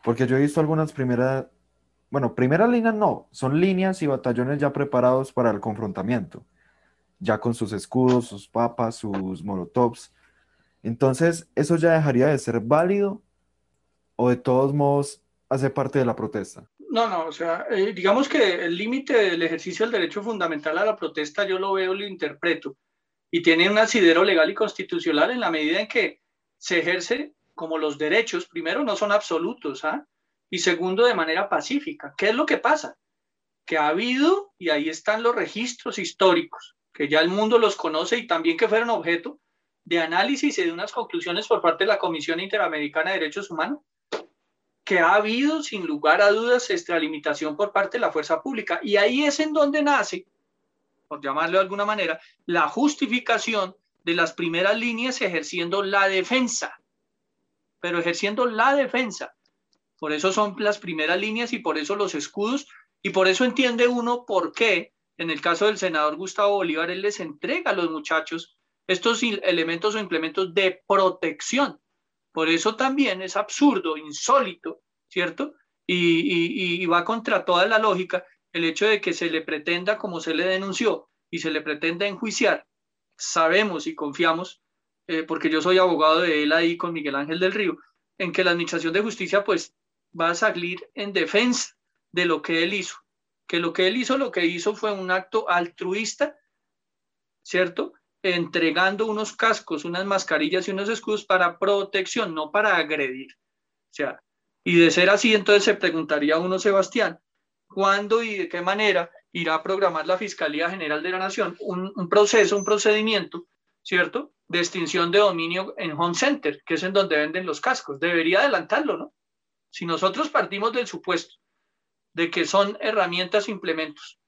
Porque yo he visto algunas primeras, bueno, primeras líneas no, son líneas y batallones ya preparados para el confrontamiento, ya con sus escudos, sus papas, sus molotovs. Entonces, ¿eso ya dejaría de ser válido o de todos modos hace parte de la protesta? No, no, o sea, eh, digamos que el límite del ejercicio del derecho fundamental a la protesta yo lo veo, lo interpreto, y tiene un asidero legal y constitucional en la medida en que se ejerce como los derechos, primero, no son absolutos, ¿ah? y segundo, de manera pacífica. ¿Qué es lo que pasa? Que ha habido, y ahí están los registros históricos, que ya el mundo los conoce y también que fueron objeto de análisis y de unas conclusiones por parte de la Comisión Interamericana de Derechos Humanos, que ha habido sin lugar a dudas extralimitación por parte de la fuerza pública. Y ahí es en donde nace, por llamarlo de alguna manera, la justificación de las primeras líneas ejerciendo la defensa, pero ejerciendo la defensa. Por eso son las primeras líneas y por eso los escudos y por eso entiende uno por qué en el caso del senador Gustavo Bolívar él les entrega a los muchachos estos elementos o implementos de protección por eso también es absurdo, insólito, ¿cierto? Y, va contra toda la lógica el hecho de que se le pretenda, como se le denunció, y se le pretenda enjuiciar. Sabemos y confiamos, eh, porque yo soy abogado de él ahí con Miguel Ángel del Río, en que la Administración de Justicia pues va a salir en defensa de lo que él hizo. Que lo que él hizo, lo que hizo fue un acto altruista, ¿cierto? entregando unos cascos, unas mascarillas y unos escudos para protección, no para agredir. O sea, y de ser así, entonces se preguntaría uno, Sebastián, ¿cuándo y de qué manera irá a programar la Fiscalía General de la Nación un, proceso, un procedimiento, ¿cierto? De extinción de dominio en Home Center, que es en donde venden los cascos. Debería adelantarlo, ¿no? Si nosotros partimos del supuesto de que son herramientas, implementos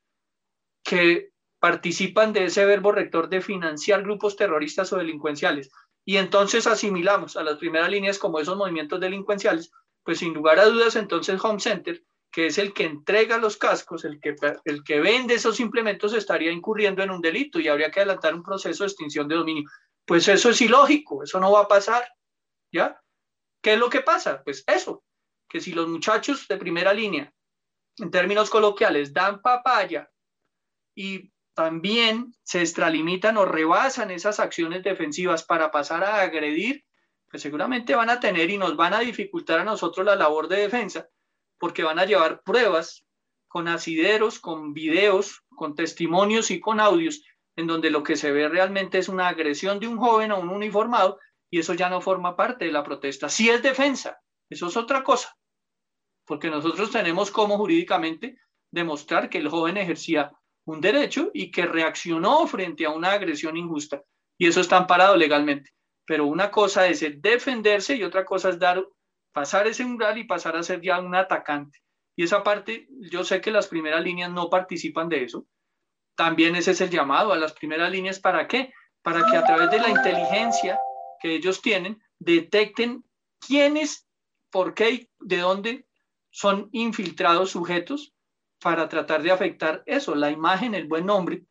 que participan de ese verbo rector de financiar grupos terroristas o delincuenciales. Y entonces asimilamos a las primeras líneas como esos movimientos delincuenciales, pues sin lugar a dudas entonces Home Center, que es el que entrega los cascos, el que, el que vende esos implementos, estaría incurriendo en un delito y habría que adelantar un proceso de extinción de dominio. Pues eso es ilógico, eso no va a pasar, ¿ya? ¿Qué es lo que pasa? Pues eso, que si los muchachos de primera línea, en términos coloquiales, dan papaya y también se extralimitan o rebasan esas acciones defensivas para pasar a agredir, pues seguramente van a tener y nos van a dificultar a nosotros la labor de defensa, porque van a llevar pruebas con asideros, con videos, con testimonios y con audios, en donde lo que se ve realmente es una agresión de un joven a un uniformado y eso ya no forma parte de la protesta. Si es defensa, eso es otra cosa, porque nosotros tenemos como jurídicamente demostrar que el joven ejercía un derecho y que reaccionó frente a una agresión injusta. Y eso está amparado legalmente. Pero una cosa es defenderse y otra cosa es dar, pasar ese umbral y pasar a ser ya un atacante. Y esa parte, yo sé que las primeras líneas no participan de eso. También ese es el llamado a las primeras líneas. ¿Para qué? Para que a través de la inteligencia que ellos tienen, detecten quiénes, por qué y de dónde son infiltrados sujetos para tratar de afectar eso, la imagen, el buen nombre,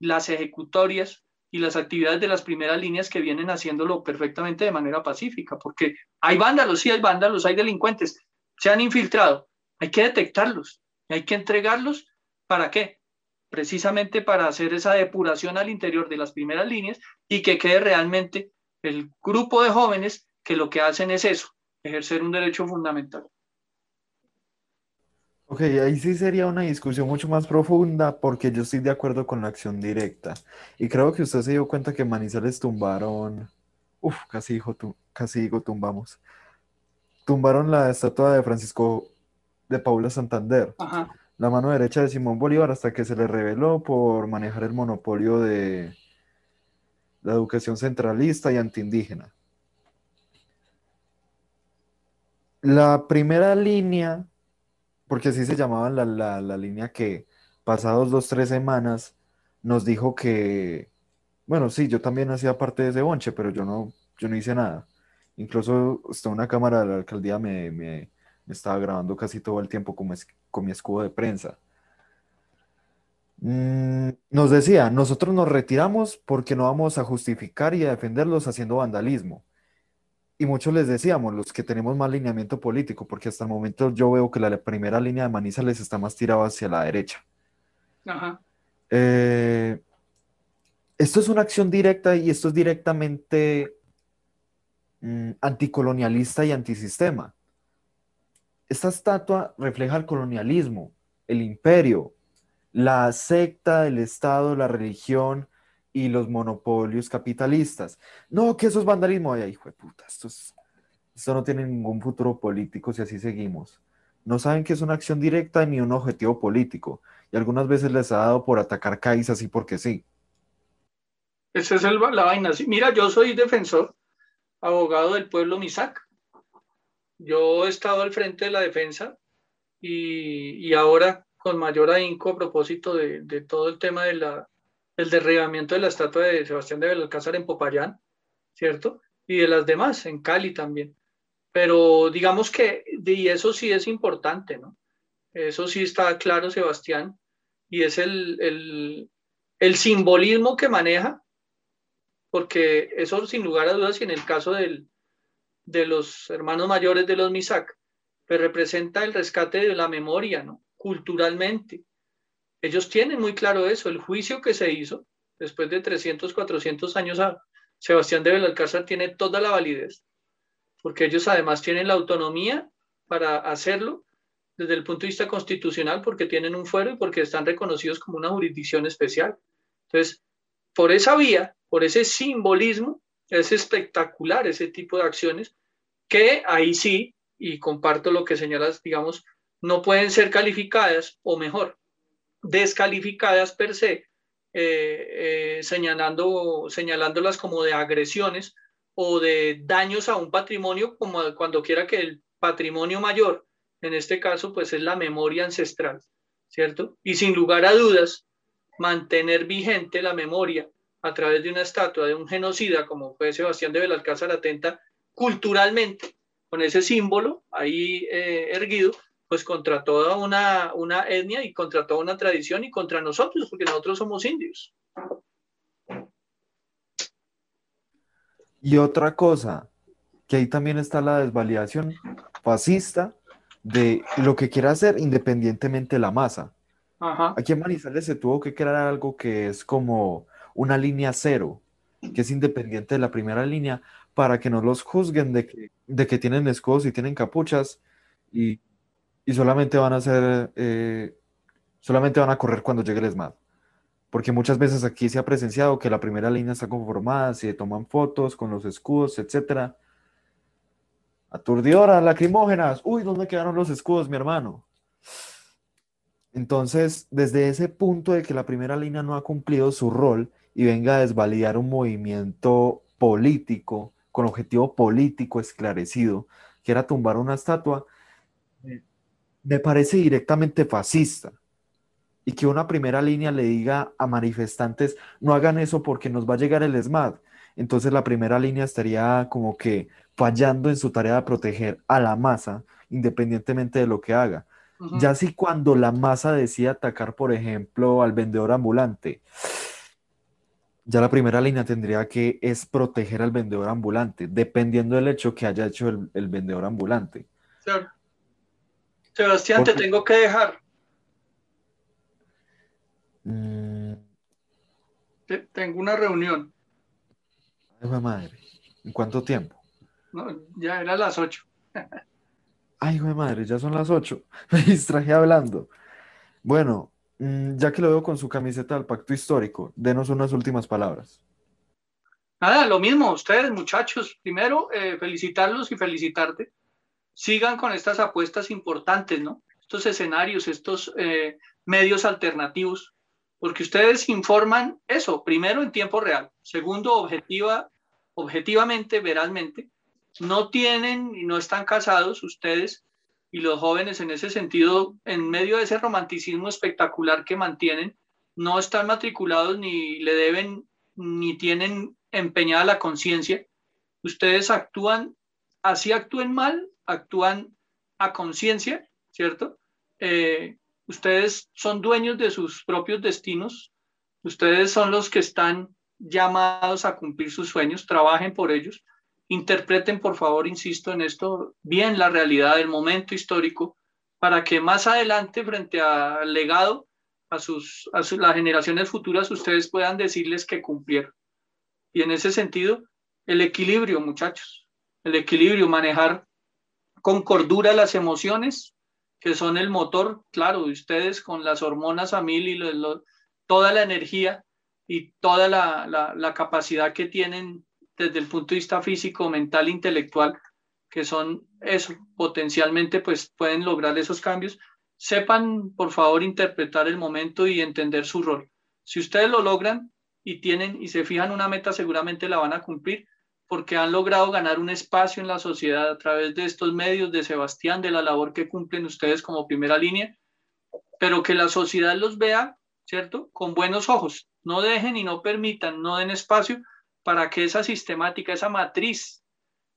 las ejecutorias y las actividades de las primeras líneas que vienen haciéndolo perfectamente de manera pacífica, porque hay vándalos, sí hay vándalos, hay delincuentes, se han infiltrado, hay que detectarlos, hay que entregarlos, ¿para qué? Precisamente para hacer esa depuración al interior de las primeras líneas y que quede realmente el grupo de jóvenes que lo que hacen es eso, ejercer un derecho fundamental. Ok, ahí sí sería una discusión mucho más profunda porque yo estoy de acuerdo con la acción directa. Y creo que usted se dio cuenta que Manizales tumbaron, uf, casi dijo, casi digo tumbamos, tumbaron la estatua de Francisco de Paula Santander, la mano derecha de Simón Bolívar hasta que se le reveló por manejar el monopolio de la educación centralista y antiindígena. La primera línea porque así se llamaba la, línea que pasados dos, tres semanas nos dijo que, bueno, sí, yo también hacía parte de ese bonche, pero yo no, yo no hice nada. Incluso una cámara de la alcaldía me, estaba grabando casi todo el tiempo con, con mi escudo de prensa. Mm, nos decía, nosotros nos retiramos porque no vamos a justificar y a defenderlos haciendo vandalismo y muchos les decíamos, los que tenemos más lineamiento político, porque hasta el momento yo veo que la primera línea de Manizales está más tirada hacia la derecha. Eh, esto es una acción directa y esto es directamente mm, anticolonialista y antisistema. Esta estatua refleja el colonialismo, el imperio, la secta del Estado, la religión, y los monopolios capitalistas. No, que eso es vandalismo. Ay, hijo de puta, esto, esto no tiene ningún futuro político si así seguimos. No saben que es una acción directa ni un objetivo político. Y algunas veces les ha dado por atacar CAIS así porque sí. Esa es el, la vaina. Mira, yo soy defensor, abogado del pueblo Misac. Yo he estado al frente de la defensa y, y ahora con mayor ahínco a propósito de, de todo el tema de la, el derribamiento de la estatua de Sebastián de Belalcázar en Popayán, ¿cierto? Y de las demás, en Cali también. Pero digamos que, y eso sí es importante, ¿no? Eso sí está claro, Sebastián, y es el, el, simbolismo que maneja, porque eso sin lugar a dudas, y en el caso del, de los hermanos mayores de los MISAC, pues representa el rescate de la memoria, ¿no? Culturalmente, ellos tienen muy claro eso, el juicio que se hizo después de 300, 400 años a Sebastián de Belalcázar tiene toda la validez, porque ellos además tienen la autonomía para hacerlo desde el punto de vista constitucional, porque tienen un fuero y porque están reconocidos como una jurisdicción especial. Entonces, por esa vía, por ese simbolismo, es espectacular ese tipo de acciones que ahí sí, y comparto lo que señalas, digamos, no pueden ser calificadas, o mejor, descalificadas per se, eh, eh, señalando, señalándolas como de agresiones o de daños a un patrimonio, como cuando quiera que el patrimonio mayor, en este caso, pues es la memoria ancestral, ¿cierto? Y sin lugar a dudas, mantener vigente la memoria a través de una estatua de un genocida como fue Sebastián de Belalcázar atenta culturalmente con ese símbolo ahí eh, erguido pues contra toda una, una etnia y contra toda una tradición y contra nosotros, porque nosotros somos indios. Y otra cosa, que ahí también está la desvalidación fascista de lo que quiera hacer independientemente de la masa. Aquí en Manizales se tuvo que crear algo que es como una línea cero, que es independiente de la primera línea, para que no los juzguen de que, de que tienen escudos y tienen capuchas y, solamente van a hacer, eh, solamente van a correr cuando llegue el ESMAD. Porque muchas veces aquí se ha presenciado que la primera línea está conformada, se toman fotos con los escudos, etcétera. Aturdidoras, lacrimógenas. Uy, ¿dónde quedaron los escudos, mi hermano? Entonces, desde ese punto de que la primera línea no ha cumplido su rol y venga a desvalidar un movimiento político, con objetivo político esclarecido, que era tumbar una estatua, me parece directamente fascista. Y que una primera línea le diga a manifestantes, no hagan eso porque nos va a llegar el ESMAD. Entonces la primera línea estaría como que fallando en su tarea de proteger a la masa, independientemente de lo que haga. Ya si cuando la masa decide atacar, por ejemplo, al vendedor ambulante, ya la primera línea tendría que es proteger al vendedor ambulante, dependiendo del hecho que haya hecho el, vendedor ambulante. Claro. Sebastián, te tengo que dejar. Mm. Tengo una reunión. Ay, madre. ¿En cuánto tiempo? No, ya era las ocho. Ay, güey madre, ya son las 8. [LAUGHS] Me distraje hablando. Bueno, mm, ya que lo veo con su camiseta del pacto histórico, denos unas últimas palabras. Nada, lo mismo, ustedes muchachos, primero eh, felicitarlos y felicitarte. Sigan con estas apuestas importantes, ¿no? Estos escenarios, estos eh, medios alternativos, porque ustedes informan eso, primero en tiempo real, segundo objetiva, objetivamente, veralmente, no tienen y no están casados ustedes y los jóvenes en ese sentido, en medio de ese romanticismo espectacular que mantienen, no están matriculados ni le deben ni tienen empeñada la conciencia. Ustedes actúan, así actúen mal, actúan a conciencia, ¿cierto? Eh, ustedes son dueños de sus propios destinos, ustedes son los que están llamados a cumplir sus sueños, trabajen por ellos interpreten, por favor, insisto en esto, bien la realidad del momento histórico para que más adelante, frente al legado, a, sus, a las generaciones futuras, ustedes puedan decirles que cumplieron. Y en ese sentido, el equilibrio, muchachos, el equilibrio, manejar con cordura las emociones, que son el motor, claro, de ustedes con las hormonas a mil y toda la energía y toda la, la capacidad que tienen desde el punto de vista físico, mental, intelectual, que son eso, potencialmente pues pueden lograr esos cambios, sepan por favor interpretar el momento y entender su rol. Si ustedes lo logran y tienen y se fijan una meta, seguramente la van a cumplir porque han logrado ganar un espacio en la sociedad a través de estos medios de Sebastián, de la labor que cumplen ustedes como primera línea, pero que la sociedad los vea, ¿cierto? Con buenos ojos. No dejen y no permitan, no den espacio para que esa sistemática, esa matriz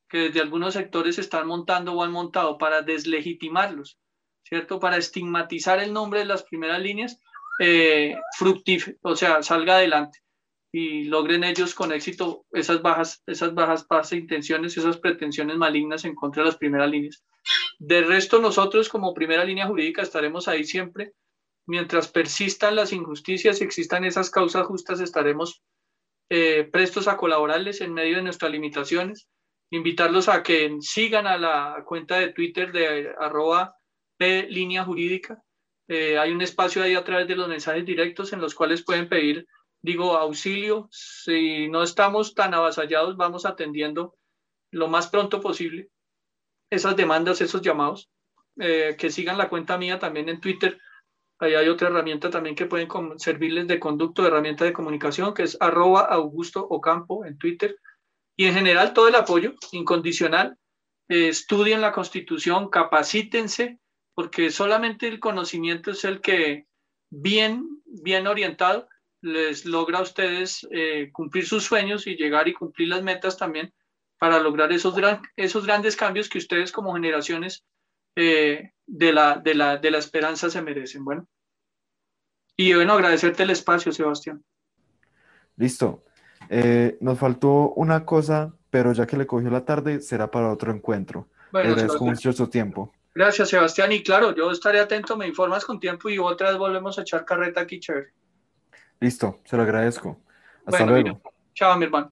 que desde algunos sectores están montando o han montado para deslegitimarlos, ¿cierto? Para estigmatizar el nombre de las primeras líneas, eh, o sea, salga adelante y logren ellos con éxito esas bajas, esas bajas, bajas intenciones, esas pretensiones malignas en contra de las primeras líneas. De resto, nosotros como primera línea jurídica estaremos ahí siempre. Mientras persistan las injusticias y existan esas causas justas, estaremos eh, prestos a colaborarles en medio de nuestras limitaciones, invitarlos a que sigan a la cuenta de Twitter de arroba P línea jurídica. Eh, hay un espacio ahí a través de los mensajes directos en los cuales pueden pedir, digo, auxilio. Si no estamos tan avasallados, vamos atendiendo lo más pronto posible esas demandas, esos llamados. Eh, que sigan la cuenta mía también en Twitter, Ahí hay otra herramienta también que pueden servirles de conducto, de herramienta de comunicación, que es arroba Augusto Ocampo en Twitter. Y en general todo el apoyo incondicional. Eh, estudien la constitución, capacítense, porque solamente el conocimiento es el que bien, bien orientado les logra a ustedes eh, cumplir sus sueños y llegar y cumplir las metas también para lograr esos, esos grandes cambios que ustedes como generaciones eh, de, la, de, la, de la esperanza se merecen. Bueno. Y bueno, agradecerte el espacio, Sebastián. Listo. Eh, nos faltó una cosa, pero ya que le cogió la tarde, será para otro encuentro. Bueno, agradezco mucho su tiempo. Gracias, Sebastián. Y claro, yo estaré atento, me informas con tiempo y otra vez volvemos a echar carreta aquí, chévere. Listo, se lo agradezco. Hasta luego. chao, mi hermano.